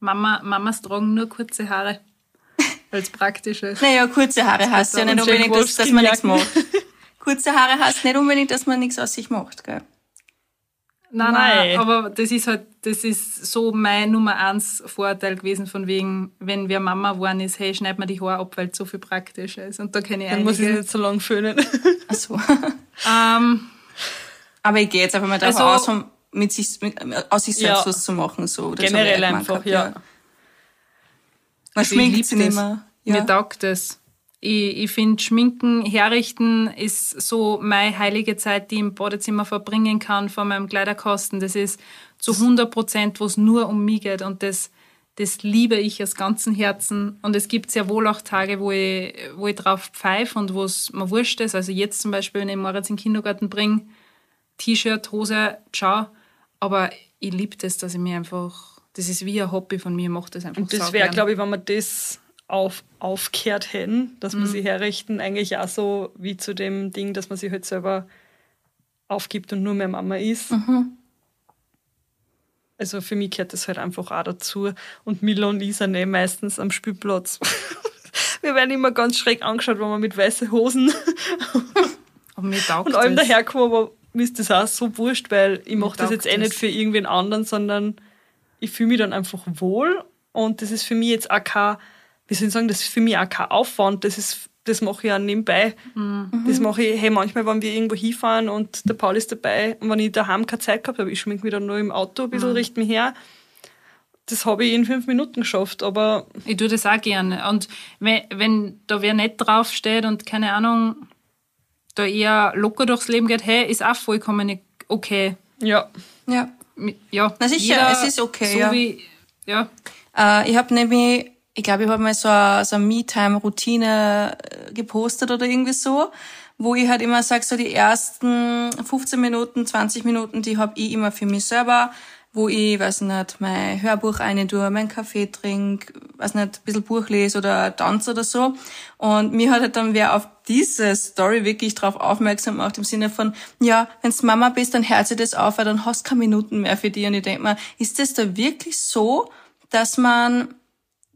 Speaker 4: Mama, Mamas tragen nur kurze Haare. Weil es praktisch ist.
Speaker 6: Naja, kurze Haare heißt ja nicht unbedingt, dass, dass man nichts macht. Kurze Haare heißt nicht unbedingt, dass man nichts aus sich macht, gell?
Speaker 4: Nein,
Speaker 5: Mei.
Speaker 4: nein, aber das ist halt, das ist so mein Nummer eins Vorurteil gewesen, von wegen, wenn wer Mama geworden ist, hey, schneid mir die Haare ab, weil es so viel praktischer ist. Und da kenne ich
Speaker 5: Dann muss ich
Speaker 4: einige.
Speaker 5: nicht so lang föhnen. <laughs>
Speaker 6: Ach so.
Speaker 4: Ähm,
Speaker 6: Aber ich gehe jetzt einfach mal davon
Speaker 4: Also-
Speaker 6: aus, um mit sich, mit, aus sich selbst
Speaker 5: Ja.
Speaker 6: was zu machen, so. Das
Speaker 5: Generell einfach,
Speaker 6: gemeint
Speaker 5: ja.
Speaker 6: gehabt, Man
Speaker 4: ich
Speaker 6: schminkt sie nicht
Speaker 4: das.
Speaker 6: mehr.
Speaker 4: Mir
Speaker 6: Ja.
Speaker 4: taugt das. Ich, ich finde, Schminken, Herrichten ist so meine heilige Zeit, die ich im Badezimmer verbringen kann von meinem Kleiderkasten. Das ist zu 100 Prozent, wo es nur um mich geht. Und das, das liebe ich aus ganzem Herzen. Und es gibt sehr wohl auch Tage, wo ich, wo ich drauf pfeife und wo es mir wurscht ist. Also jetzt zum Beispiel, wenn ich Moritz in den Kindergarten bringe, T-Shirt, Hose, ciao. Aber ich liebe das, dass ich mir einfach, das ist wie ein Hobby von mir, ich mache das einfach
Speaker 5: Und das wäre, glaube ich, wenn wir das auf, aufkehrt hätten, dass
Speaker 4: Mhm.
Speaker 5: man sie herrichten, eigentlich auch so wie zu dem Ding, dass man sich halt selber aufgibt und nur mehr Mama ist.
Speaker 4: Mhm.
Speaker 5: Also für mich gehört das halt einfach auch dazu. Und Milo und Lisa nehmen meistens am Spielplatz. <laughs> Wir werden immer ganz schräg angeschaut, wenn wir mit weißen Hosen <laughs> und allem daherkommen, aber mir ist das auch so wurscht, weil ich mache das jetzt eh nicht für irgendwen anderen, sondern ich fühle mich dann einfach wohl und das ist für mich jetzt auch kein, wie soll ich sagen, das ist für mich auch kein Aufwand, das ist, das mache ich auch nebenbei.
Speaker 4: Mhm.
Speaker 5: Das mache ich, hey, manchmal, wenn wir irgendwo hinfahren und der Paul ist dabei und wenn ich daheim keine Zeit gehabt habe, ich schmink mich dann nur im Auto ein bisschen,
Speaker 4: Mhm.
Speaker 5: richte mich her. Das habe ich in fünf Minuten geschafft, aber
Speaker 4: Ich tue das auch gerne. Und wenn, wenn da wer nicht draufsteht und keine Ahnung, da eher locker durchs Leben geht, hey, ist auch vollkommen okay.
Speaker 5: ja,
Speaker 6: Ja.
Speaker 4: Ja,
Speaker 6: Na sicher, es ist okay,
Speaker 4: So
Speaker 6: ja.
Speaker 4: wie, ja.
Speaker 6: Äh, ich habe nämlich, ich glaube, ich habe mal so eine, so eine Me-Time-Routine äh, gepostet oder irgendwie so, wo ich halt immer sage, so die ersten 15 Minuten, 20 Minuten, die habe ich immer für mich selber, wo ich, weiß nicht, mein Hörbuch rein tue, meinen Kaffee trinke, weiß nicht, ein bisschen Buch lese oder tanze oder so. Und mir hat halt dann wer auf diese Story wirklich drauf aufmerksam gemacht, im Sinne von, ja, wenn's Mama bist, dann hört sie das auf, weil dann hast du keine Minuten mehr für die. Und ich denk mir, ist das da wirklich so, dass man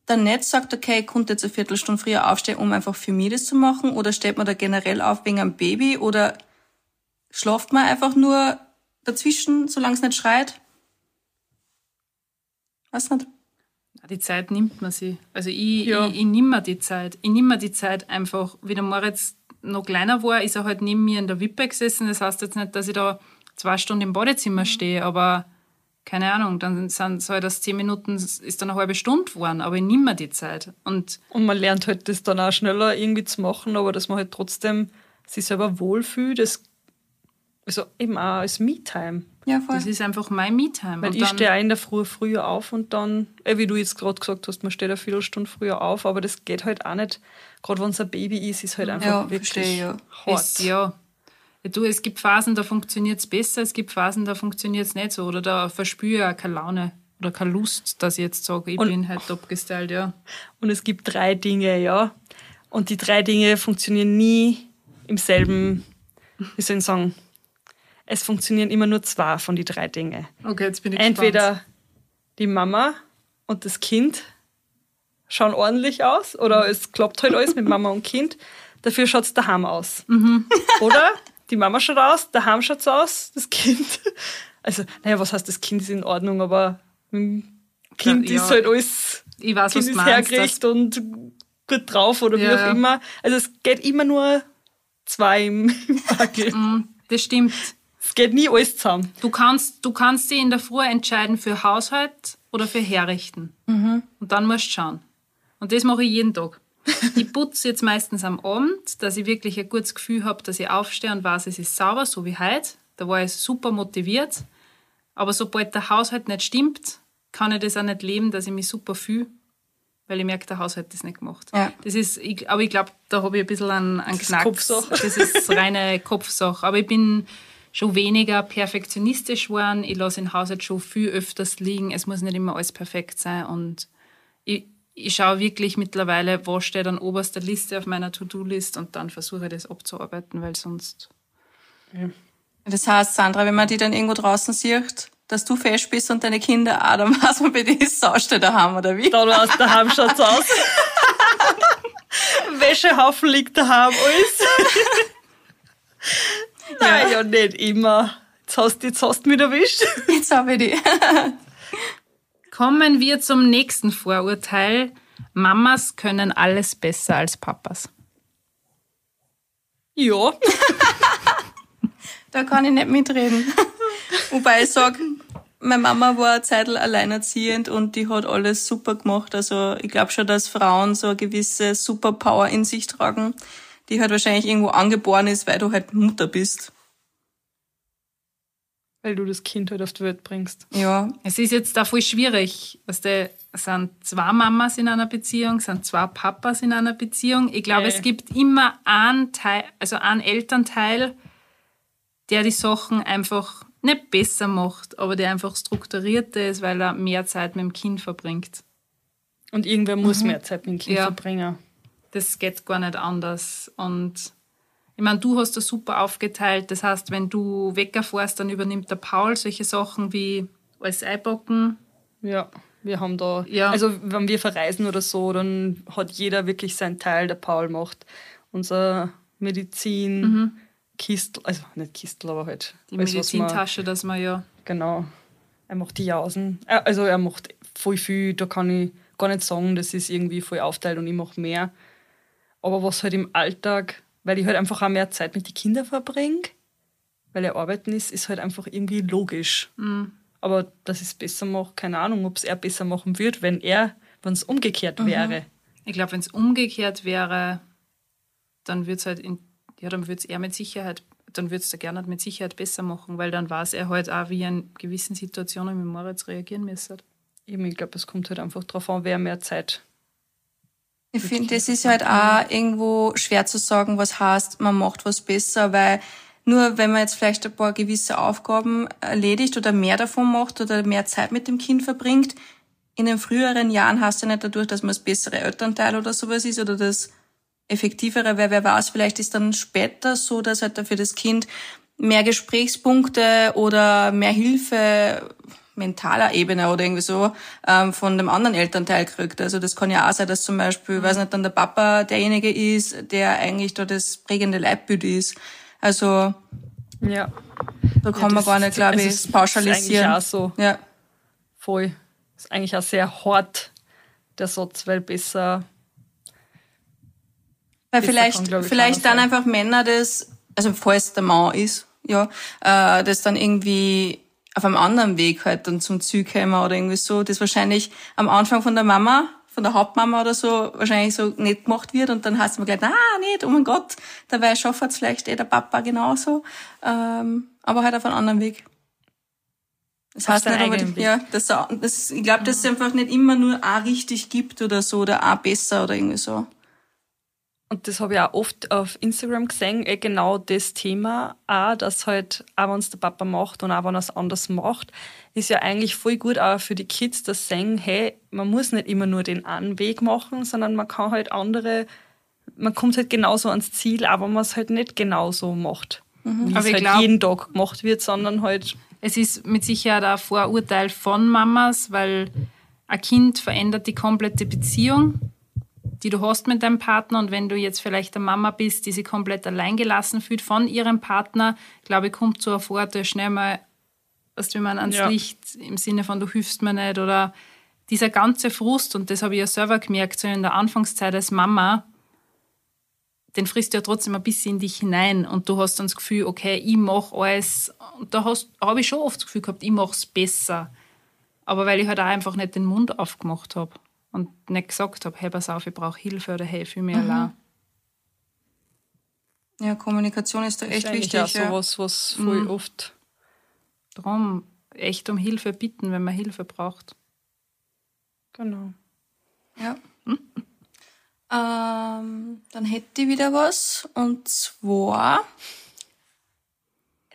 Speaker 6: dann nicht sagt, okay, ich konnte jetzt eine Viertelstunde früher aufstehen, um einfach für mich das zu machen? Oder steht man da generell auf wegen einem Baby? Oder schlaft man einfach nur dazwischen, solange es nicht schreit? Weiß nicht.
Speaker 4: Die Zeit nimmt man sie. Also ich,
Speaker 5: Ja.
Speaker 4: ich, ich nehme mir die Zeit. Ich nehme mir die Zeit einfach. Wie der Moritz noch kleiner war, ist er halt neben mir in der Wippe gesessen. Das heißt jetzt nicht, dass ich da zwei Stunden im Badezimmer stehe, aber keine Ahnung, dann sind halt aus zehn Minuten, ist dann eine halbe Stunde geworden, aber ich nehme mir die Zeit. Und
Speaker 5: Und man lernt halt das dann auch schneller irgendwie zu machen, aber dass man halt trotzdem sich selber wohlfühlt, das also eben auch als Me-Time.
Speaker 6: Ja, voll.
Speaker 4: das ist einfach mein Me-Time.
Speaker 5: Weil
Speaker 4: Und
Speaker 5: ich stehe in der Früh früher auf und dann, äh, wie du jetzt gerade gesagt hast, man steht eine Viertelstunde früher auf, aber das geht halt auch nicht. Gerade wenn es ein Baby ist, ist halt einfach
Speaker 6: Ja,
Speaker 5: wirklich
Speaker 6: verstehe, ja.
Speaker 5: hart.
Speaker 4: Es, ja. Du, es gibt Phasen, da funktioniert es besser, es gibt Phasen, da funktioniert es nicht so. Oder da verspüre ich keine Laune oder keine Lust, dass ich jetzt sage, ich
Speaker 5: Und-
Speaker 4: bin halt abgestylt, ja.
Speaker 5: Und es gibt drei Dinge, ja. Und die drei Dinge funktionieren nie im selben, wie soll ich sagen, es funktionieren immer nur zwei von die drei Dinge.
Speaker 4: Okay, jetzt bin ich
Speaker 5: Entweder die Mama und das Kind schauen ordentlich aus oder es klappt halt alles mit Mama und Kind. Dafür schaut es daheim aus. Oder? Die Mama schaut aus, daheim schaut es aus, das Kind. Also, naja, was heißt, das Kind ist in Ordnung, aber Kind
Speaker 4: Ja,
Speaker 5: ist halt alles
Speaker 4: Ich weiß,
Speaker 5: kind
Speaker 4: was
Speaker 5: ist hergerichtet und gut drauf oder wie
Speaker 4: Ja,
Speaker 5: auch
Speaker 4: ja.
Speaker 5: immer. Also es geht immer nur zwei im, im Wackel. <laughs>
Speaker 4: Das stimmt.
Speaker 5: Es geht nie alles zusammen.
Speaker 4: Du kannst, du kannst dich in der Früh entscheiden für Haushalt oder für Herrichten. Und dann musst du schauen. Und das mache ich jeden Tag. Ich putze jetzt meistens am Abend, dass ich wirklich ein gutes Gefühl habe, dass ich aufstehe und weiß, es ist sauber, so wie heute. Da war ich super motiviert. Aber sobald der Haushalt nicht stimmt, kann ich das auch nicht leben, dass ich mich super fühle, weil ich merke, der Haushalt das nicht gemacht.
Speaker 6: Ja.
Speaker 4: Das ist, ich, aber ich glaube, da habe ich ein bisschen einen, einen Knacks.
Speaker 5: Kopfsache.
Speaker 4: Das ist reine <laughs> Kopfsache. Aber ich bin schon weniger perfektionistisch geworden. Ich lasse den Haushalt schon viel öfters liegen. Es muss nicht immer alles perfekt sein. Und ich, schaue wirklich mittlerweile, was steht an oberster Liste auf meiner To-Do-List und dann versuche ich das abzuarbeiten, weil sonst.
Speaker 6: Das heißt, Sandra, wenn man die dann irgendwo draußen sieht, dass du fest bist und deine Kinder auch, dann <laughs> weiß man, bei dir ist Saustell daheim, oder wie?
Speaker 5: Da aus daheim schaut's aus. <laughs> Wäschehaufen liegt daheim, alles. <laughs> Nein, ja. nicht immer. Jetzt hast, jetzt hast du mich erwischt.
Speaker 6: Jetzt habe ich die.
Speaker 4: Kommen wir zum nächsten Vorurteil. Mamas können alles besser als Papas.
Speaker 5: Ja,
Speaker 6: Da kann ich nicht mitreden. Wobei ich sag, meine Mama war eine Zeit alleinerziehend und die hat alles super gemacht. Also ich glaube schon, dass Frauen so eine gewisse Superpower in sich tragen, die halt wahrscheinlich irgendwo angeboren ist, weil du halt Mutter bist.
Speaker 5: Weil du das Kind halt auf die Welt bringst.
Speaker 6: Ja,
Speaker 4: Es ist jetzt da voll schwierig. Weißt du, es sind zwei Mamas in einer Beziehung, es sind zwei Papas in einer Beziehung. Ich glaube,
Speaker 5: Äh.
Speaker 4: es gibt immer einen Teil, also einen Elternteil, der die Sachen einfach nicht besser macht, aber der einfach strukturierter ist, weil er mehr Zeit mit dem Kind verbringt.
Speaker 5: Und irgendwer muss mehr Zeit mit dem Kind
Speaker 4: Ja.
Speaker 5: verbringen.
Speaker 4: Das geht gar nicht anders. Und ich meine, du hast das super aufgeteilt. Das heißt, wenn du wegfährst, dann übernimmt der Paul solche Sachen wie alles einpacken.
Speaker 5: Ja, wir haben da,
Speaker 4: Ja.
Speaker 5: also wenn wir verreisen oder so, dann hat jeder wirklich seinen Teil. Der Paul macht unser Medizin, Kistel, also nicht Kistel, aber halt.
Speaker 4: Mhm. Die
Speaker 5: alles, man-
Speaker 4: Medizintasche, dass man ja
Speaker 5: Genau. Er macht die Jausen. Also er macht voll viel, da kann ich gar nicht sagen, das ist irgendwie voll aufteilt und ich mache mehr. Aber was halt im Alltag, weil ich halt einfach auch mehr Zeit mit den Kindern verbringe, weil er arbeiten ist, ist halt einfach irgendwie logisch. Aber dass ich es besser mache, keine Ahnung, ob es er besser machen würde, wenn er, wenn es umgekehrt wäre.
Speaker 4: Ich glaube, wenn es umgekehrt wäre, dann würde es halt in, ja, dann würde es er mit Sicherheit, dann würde es der Gernot mit Sicherheit besser machen, weil dann weiß er halt auch, wie er in gewissen Situationen mit Moritz reagieren müsste.
Speaker 5: Eben, ich glaube, es kommt halt einfach darauf an, wer mehr Zeit.
Speaker 6: Ich finde, das ist halt auch irgendwo schwer zu sagen, was heißt, man macht was besser, weil nur wenn man jetzt vielleicht ein paar gewisse Aufgaben erledigt oder mehr davon macht oder mehr Zeit mit dem Kind verbringt, in den früheren Jahren hast du nicht dadurch, dass man das bessere Elternteil oder sowas ist oder das effektivere, weil wer weiß, vielleicht ist dann später so, dass halt dafür das Kind mehr Gesprächspunkte oder mehr Hilfe mentaler Ebene oder irgendwie so ähm, von dem anderen Elternteil kriegt. Also das kann ja auch sein, dass zum Beispiel, weiß nicht, dann der Papa derjenige ist, der eigentlich da das prägende Leitbild ist. Also
Speaker 5: Ja.
Speaker 6: da kann man
Speaker 5: das-
Speaker 6: gar nicht, glaube
Speaker 5: also
Speaker 6: ich,
Speaker 5: ist
Speaker 6: pauschalisieren.
Speaker 5: eigentlich auch so.
Speaker 6: Ja.
Speaker 5: Voll. Ist eigentlich auch sehr hart, der Satz, weil besser.
Speaker 6: Weil
Speaker 5: Besser
Speaker 6: vielleicht,
Speaker 5: kann, ich,
Speaker 6: vielleicht dann
Speaker 5: sein.
Speaker 6: einfach Männer das, also falls der Mann ist, ja, äh, das dann irgendwie auf einem anderen Weg halt dann zum Ziel kommen oder irgendwie so, das wahrscheinlich am Anfang von der Mama, von der Hauptmama oder so, wahrscheinlich so nicht gemacht wird und dann heißt man gleich, ah, nicht, oh mein Gott, dabei schafft es vielleicht eh der Papa genauso, ähm, aber halt auf einem anderen Weg. Das heißt nicht, aber, ja, das, das, ich glaube, dass es einfach nicht immer nur A richtig gibt oder so oder A besser oder irgendwie so.
Speaker 5: Und das habe ich auch oft auf Instagram gesehen, eh genau das Thema, auch, dass halt, auch wenn es der Papa macht und auch wenn er es anders macht, ist ja eigentlich voll gut auch für die Kids, dass sie sehen, hey, man muss nicht immer nur den einen Weg machen, sondern man kann halt andere, man kommt halt genauso ans Ziel, aber man es halt nicht genauso macht. wie
Speaker 4: Aber
Speaker 5: es halt
Speaker 4: glaub-
Speaker 5: jeden Tag gemacht wird, sondern halt
Speaker 4: Es ist mit Sicherheit ein Vorurteil von Mamas, weil ein Kind verändert die komplette Beziehung, die du hast mit deinem Partner. Und wenn du jetzt vielleicht eine Mama bist, die sich komplett alleingelassen fühlt von ihrem Partner, glaube ich, kommt so ein Vorurteil schnell mal, dass du man ans
Speaker 5: Ja.
Speaker 4: Licht im Sinne von, du hilfst mir nicht oder dieser ganze Frust, und das habe ich ja selber gemerkt, so in der Anfangszeit als Mama, den frisst du ja trotzdem ein bisschen in dich hinein und du hast dann das Gefühl, okay, ich mache alles. Und da habe ich schon oft das Gefühl gehabt, ich mache es besser. Aber weil ich halt auch einfach nicht den Mund aufgemacht habe und nicht gesagt habe, hey, pass auf, ich brauche Hilfe oder hey, fühle mich allein.
Speaker 6: Ja, Kommunikation ist da
Speaker 5: ist
Speaker 6: echt
Speaker 5: eigentlich
Speaker 6: wichtig.
Speaker 5: auch
Speaker 6: ja.
Speaker 5: sowas, was voll oft
Speaker 4: Darum echt um Hilfe bitten, wenn man Hilfe braucht.
Speaker 5: genau.
Speaker 6: Ja. Ähm, dann hätte ich wieder was. Und zwar.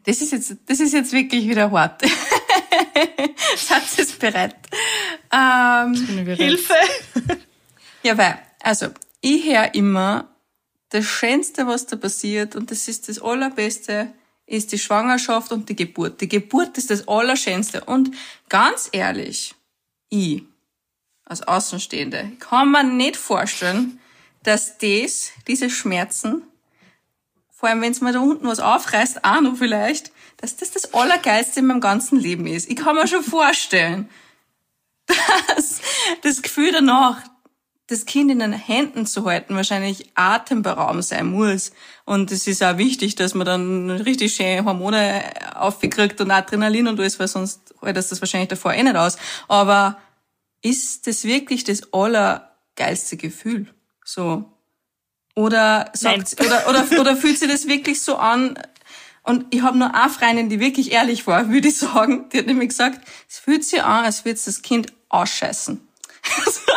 Speaker 6: Das ist jetzt, das ist jetzt wirklich wieder hart. <laughs> Satz ist bereit. Ähm,
Speaker 4: bereit.
Speaker 5: Hilfe!
Speaker 6: ja, weil, also, ich höre immer, das Schönste, was da passiert, und das ist das Allerbeste, ist die Schwangerschaft und die Geburt. Die Geburt ist das Allerschönste. Und ganz ehrlich, ich, als Außenstehende, kann man nicht vorstellen, dass das, diese Schmerzen, vor allem wenn es mir da unten was aufreißt, auch noch vielleicht, dass das das Allergeilste in meinem ganzen Leben ist. Ich kann mir schon vorstellen, <laughs> dass das Gefühl danach, das Kind in den Händen zu halten, wahrscheinlich atemberaubend sein muss. Und es ist auch wichtig, dass man dann richtig schön Hormone aufkriegt und Adrenalin und alles, weil sonst hält das das wahrscheinlich davor eh nicht aus. Aber ist das wirklich das allergeilste Gefühl? So. Oder sagt, oder, oder, oder fühlt sich das wirklich so an? Und ich habe nur eine Freundin, die wirklich ehrlich war, würde ich sagen. Die hat nämlich gesagt, es fühlt sich an, als würde das Kind ausscheißen. <laughs>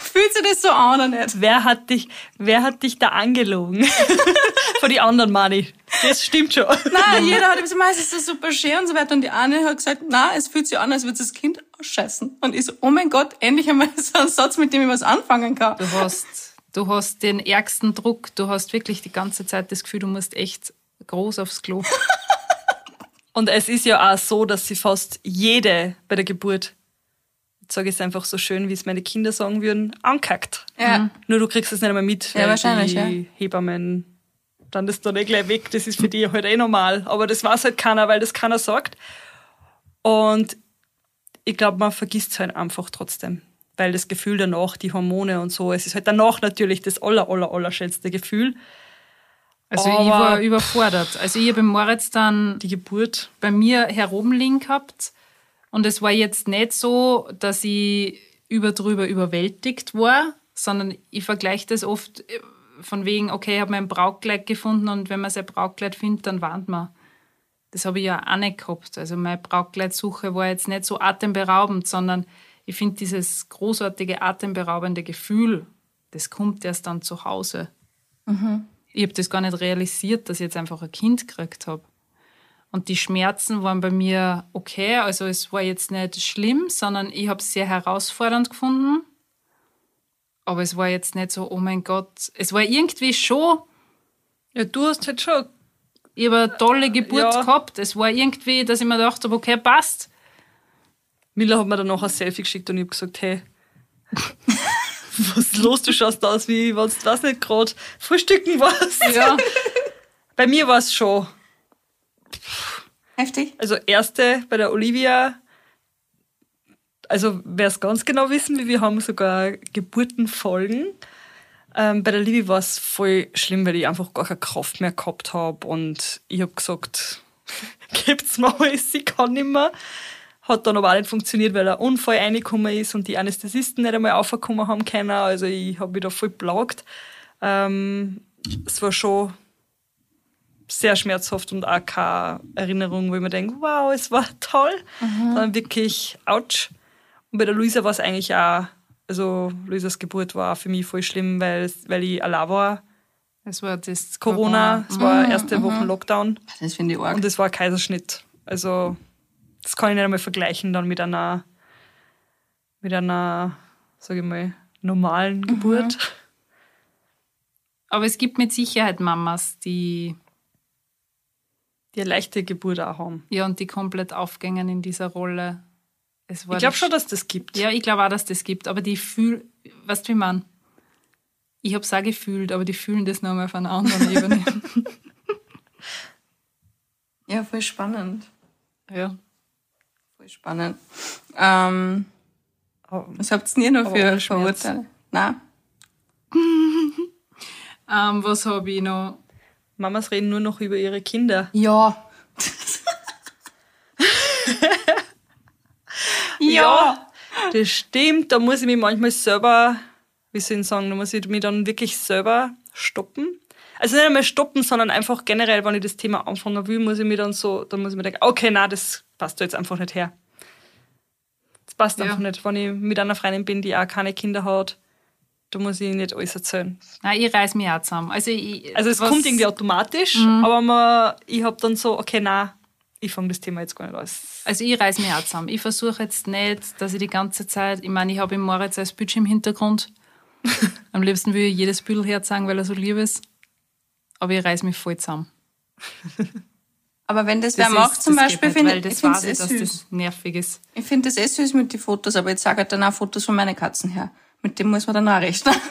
Speaker 6: fühlt sich das so an oder nicht?
Speaker 5: Wer hat dich, wer hat dich da angelogen? <laughs> Von die anderen, Mani. Das stimmt schon.
Speaker 6: Nein, jeder hat gesagt, es ist so super schön und so weiter. Und die eine hat gesagt, na, es fühlt sich an, als würde das Kind ausscheißen. Und ich so, oh mein Gott, endlich einmal <laughs> so ein Satz, mit dem ich was anfangen kann.
Speaker 4: Du hast, du hast den ärgsten Druck, du hast wirklich die ganze Zeit das Gefühl, du musst echt groß aufs Klo. <laughs>
Speaker 5: Und es ist ja auch so, dass sie fast jede bei der Geburt, jetzt sage ich es einfach so schön, wie es meine Kinder sagen würden, ankackt.
Speaker 6: Ja.
Speaker 5: Nur du kriegst es nicht einmal mit,
Speaker 6: Ja,
Speaker 5: weil
Speaker 6: wahrscheinlich,
Speaker 5: die
Speaker 6: ja.
Speaker 5: Hebammen dann das dann eh gleich weg. Das ist für die halt eh normal. Aber das weiß halt keiner, weil das keiner sagt. Und ich glaube, man vergisst es halt einfach trotzdem. Weil das Gefühl danach, die Hormone und so, es ist halt danach natürlich das aller, aller, aller schönste Gefühl.
Speaker 4: Also ich
Speaker 5: Aber-
Speaker 4: war überfordert. Also ich habe Moritz dann
Speaker 5: Die Geburt.
Speaker 4: bei mir herumliegen gehabt und es war jetzt nicht so, dass ich über drüber überwältigt war, sondern ich vergleiche das oft äh, von wegen, okay, ich habe mein Brautkleid gefunden und wenn man sein Brautkleid findet, dann warnt man. Das habe ich ja auch nicht gehabt. Also meine Brautkleidsuche war jetzt nicht so atemberaubend, sondern ich finde dieses großartige, atemberaubende Gefühl, das kommt erst dann zu Hause. Ich habe das gar nicht realisiert, dass ich jetzt einfach ein Kind gekriegt habe. Und die Schmerzen waren bei mir okay. Also es war jetzt nicht schlimm, sondern ich habe es sehr herausfordernd gefunden. Aber es war jetzt nicht so, oh mein Gott. Es war irgendwie schon,
Speaker 5: Ja, du hast halt schon
Speaker 4: ich habe eine tolle Geburt
Speaker 5: Ja.
Speaker 4: gehabt. Es war irgendwie, dass ich mir gedacht habe, okay, passt.
Speaker 5: Miller hat mir dann noch ein Selfie geschickt und ich habe gesagt, hey, was ist los? Du schaust aus, wie wenn du, weiß nicht, gerade frühstücken warst.
Speaker 4: Ja, <laughs>
Speaker 5: Bei mir war es schon.
Speaker 6: Heftig?
Speaker 5: Also erste bei der Olivia, also wer es ganz genau wissen will, wir haben sogar Geburtenfolgen. Ähm, bei der Livi war es voll schlimm, weil ich einfach gar keine Kraft mehr gehabt habe und ich habe gesagt, <laughs> gebt's mir alles, <laughs> ich kann nicht mehr. Hat dann aber auch nicht funktioniert, weil ein Unfall reingekommen ist und die Anästhesisten nicht einmal aufgekommen haben können. Also ich habe mich da voll plagt. Ähm, es war schon sehr schmerzhaft und auch keine Erinnerung, wo ich mir denke, wow, es war <laughs> toll. Dann wirklich, ouch. Und bei der Luisa war es eigentlich auch, also Luisas Geburt war auch für mich voll schlimm, weil, weil ich allein war.
Speaker 4: es war das
Speaker 5: Corona, es war erste Woche Lockdown
Speaker 6: Das finde ich arg.
Speaker 5: und es war ein Kaiserschnitt. Also das kann ich nicht einmal vergleichen dann mit einer, mit einer, sage ich mal, normalen Geburt.
Speaker 4: Aber es gibt mit Sicherheit Mamas, die
Speaker 5: Die eine leichte Geburt auch haben.
Speaker 4: Ja, und die komplett aufgängen in dieser Rolle.
Speaker 5: Ich glaube schon, dass das gibt.
Speaker 4: Ja, ich glaube auch, dass das gibt. Aber die fühlen, weißt du, wie man? Ich habe es auch gefühlt, aber die fühlen das nochmal auf einer anderen Ebene. <laughs>
Speaker 6: Ja, voll spannend.
Speaker 4: ja.
Speaker 6: Voll spannend. Ähm,
Speaker 5: Oh,
Speaker 6: was habt ihr noch
Speaker 5: Aber
Speaker 6: für
Speaker 5: ohne Schmerz.
Speaker 6: Vorurteile? Nein? <laughs>
Speaker 4: Ähm, was habe ich noch?
Speaker 5: Mamas reden nur noch über ihre Kinder. <laughs>
Speaker 6: Ja. ja.
Speaker 5: Das stimmt, da muss ich mich manchmal selber, wie soll ich sagen, da muss ich mich dann wirklich selber stoppen. Also nicht einmal stoppen, sondern einfach generell, wenn ich das Thema anfangen will, muss ich mir dann so, dann muss ich mir denken, okay, na, das passt jetzt einfach nicht her. Das passt
Speaker 4: Ja.
Speaker 5: einfach nicht. Wenn ich mit einer Freundin bin, die auch keine Kinder hat, da muss ich nicht alles erzählen.
Speaker 4: Nein, ich reiß mich auch zusammen. Also, ich,
Speaker 5: Also es kommt irgendwie automatisch, aber man, ich hab dann so, okay, na, ich fange das Thema jetzt gar nicht aus.
Speaker 4: Also ich reiß mich auch zusammen. Ich versuche jetzt nicht, dass ich die ganze Zeit, ich meine, ich habe im Moritz als Budget im Hintergrund. <laughs> Am liebsten will ich jedes Büdel herzeigen, weil er so lieb ist. Aber ich reiß mich voll zusammen. <laughs>
Speaker 6: Aber wenn das,
Speaker 4: Das
Speaker 6: wer macht
Speaker 4: ist-
Speaker 6: zum Beispiel, finde ich,
Speaker 4: das
Speaker 6: es
Speaker 4: ich, dass
Speaker 6: süß.
Speaker 4: das nervig ist.
Speaker 6: Ich finde das eh süß mit den Fotos, aber jetzt sage ich dann auch Fotos von meinen Katzen her. Mit dem muss man dann auch rechnen. <laughs>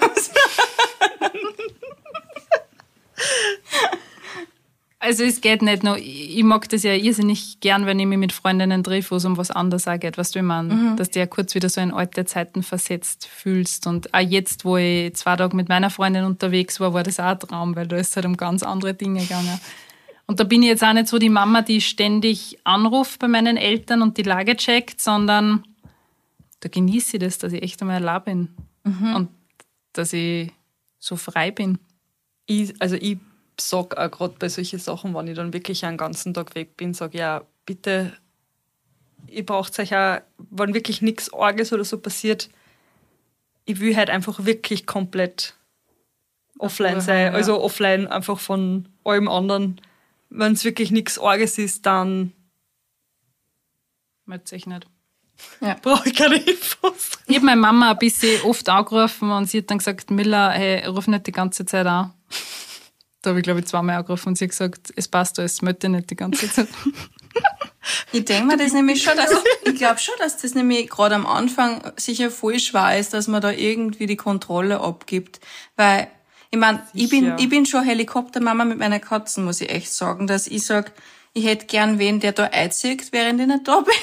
Speaker 4: Also es geht nicht nur, ich mag das ja irrsinnig gern, wenn ich mich mit Freundinnen treffe, wo es um was anderes auch geht, was du ich meine, dass du ja kurz wieder so in alte Zeiten versetzt fühlst. Und auch jetzt, wo ich zwei Tage mit meiner Freundin unterwegs war, war das auch ein Traum, weil da ist halt um ganz andere Dinge gegangen. Und da bin ich jetzt auch nicht so die Mama, die ständig anruft bei meinen Eltern und die Lage checkt, sondern da genieße ich das, dass ich echt einmal allein bin. Und dass ich so frei bin.
Speaker 5: ich, also ich sag auch gerade bei solchen Sachen, wenn ich dann wirklich einen ganzen Tag weg bin, sag ja, bitte, ihr braucht euch auch, wenn wirklich nichts Arges oder so passiert, ich will halt einfach wirklich komplett offline sein.
Speaker 4: ja.
Speaker 5: Also offline einfach von allem anderen. Wenn es wirklich nichts Arges ist, dann
Speaker 4: Meldet sich nicht. <laughs>
Speaker 5: brauche ich keine Infos.
Speaker 4: Ich habe meine Mama ein bisschen oft angerufen und sie hat dann gesagt, Miller, hey, ruf nicht die ganze Zeit an. Da habe ich, glaube ich, zweimal angerufen und sie hat gesagt, es passt alles, melde nicht die ganze Zeit. <laughs>
Speaker 6: Ich denke mir das nämlich schon, dass, ich glaube schon, dass das nämlich gerade am Anfang sicher voll schwer ist, dass man da irgendwie die Kontrolle abgibt. Weil, ich meine, ich bin, ich bin schon Helikoptermama mit meiner Katzen, muss ich echt sagen, dass ich sag, ich hätte gern wen, der da einzieht, während ich nicht da <laughs> bin.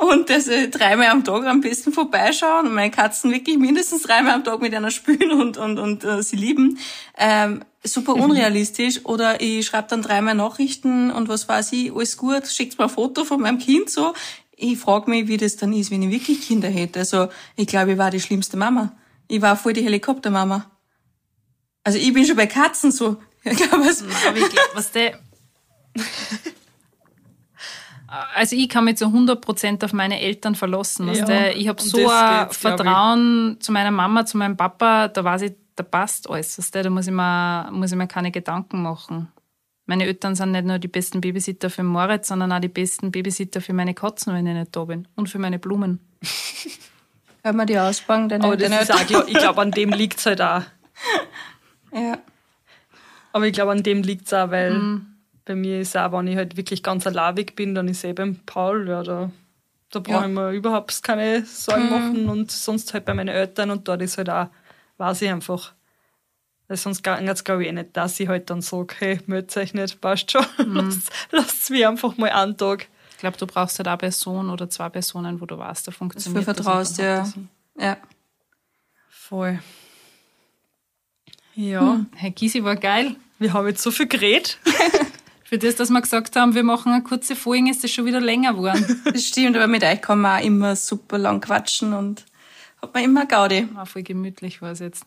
Speaker 6: Und dass ich dreimal am Tag am besten vorbeischauen und meine Katzen wirklich mindestens dreimal am Tag mit einer spielen und, und, und äh, sie lieben. Ähm, super unrealistisch. Oder ich schreibe dann dreimal Nachrichten und was weiß ich, alles gut, schickt mir ein Foto von meinem Kind so. Ich frage mich, wie das dann ist, wenn ich wirklich Kinder hätte. Also ich glaube, ich war die schlimmste Mama. Ich war voll die Helikoptermama. Also ich bin schon bei Katzen so. <laughs> Ich glaube, es,
Speaker 4: Aber ich glaube, was der. <laughs> Also ich kann mich zu 100% auf meine Eltern verlassen.
Speaker 5: Ja,
Speaker 4: du? Ich habe so ein. Vertrauen zu meiner Mama, zu meinem Papa, da weiß ich, da passt alles. Weißt du? Da muss ich, mir, muss ich mir keine Gedanken machen. Meine Eltern sind nicht nur die besten Babysitter für Moritz, sondern auch die besten Babysitter für meine Katzen, wenn ich nicht da bin. Und für meine Blumen.
Speaker 6: hört man die ausbauen, deine,
Speaker 5: Aber das
Speaker 6: deine
Speaker 5: ist auch, glaub- ich glaube, an dem <laughs> liegt es halt auch.
Speaker 6: Ja.
Speaker 5: Aber ich glaube, an dem liegt es auch, weil bei mir ist auch, wenn ich halt wirklich ganz allavig bin, dann ist eh beim Paul, ja, da, da brauche
Speaker 6: Ja.
Speaker 5: ich mir überhaupt keine Sorgen machen und sonst halt bei meinen Eltern und dort ist halt auch, weiß ich einfach. Weil sonst geht es, glaube ich, eh nicht, dass ich halt dann sage, hey, meldet euch nicht, passt schon, <laughs> lasst, lasst mich einfach mal einen Tag.
Speaker 4: Ich glaube, du brauchst halt eine Person oder zwei Personen, wo du weißt, da
Speaker 6: Das
Speaker 4: funktioniert das.
Speaker 6: vertraust,
Speaker 4: und dann
Speaker 6: ja.
Speaker 4: das-
Speaker 6: Ja.
Speaker 5: Voll. Ja,
Speaker 4: Hey, Gysi war geil.
Speaker 5: wir haben jetzt so viel geredet. <laughs>
Speaker 4: Für das, dass wir gesagt haben, wir machen eine kurze Folge, ist das schon wieder länger geworden.
Speaker 6: Das stimmt, aber mit euch kann man auch immer super lang quatschen und hat man immer Gaudi.
Speaker 4: War voll gemütlich war es jetzt.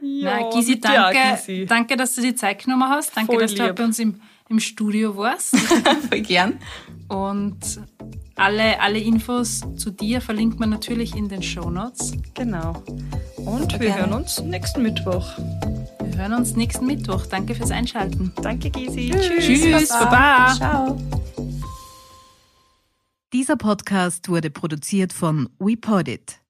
Speaker 5: Ja,
Speaker 4: Nein, Gysi, danke,
Speaker 5: Gysi.
Speaker 4: danke, dass du die Zeit genommen hast. Danke,
Speaker 5: Voll
Speaker 4: dass du
Speaker 5: lieb.
Speaker 4: bei uns im, im Studio warst. <laughs>
Speaker 6: Voll gern.
Speaker 4: Und alle, alle Infos zu dir verlinkt man natürlich in den Shownotes.
Speaker 5: Genau. Und wir
Speaker 6: gerne.
Speaker 5: hören uns nächsten Mittwoch.
Speaker 4: Wir hören uns nächsten Mittwoch. Danke fürs Einschalten.
Speaker 5: Danke, Gysi.
Speaker 4: Tschüss, Baba.
Speaker 6: Ciao.
Speaker 7: Dieser Podcast wurde produziert von WePodit.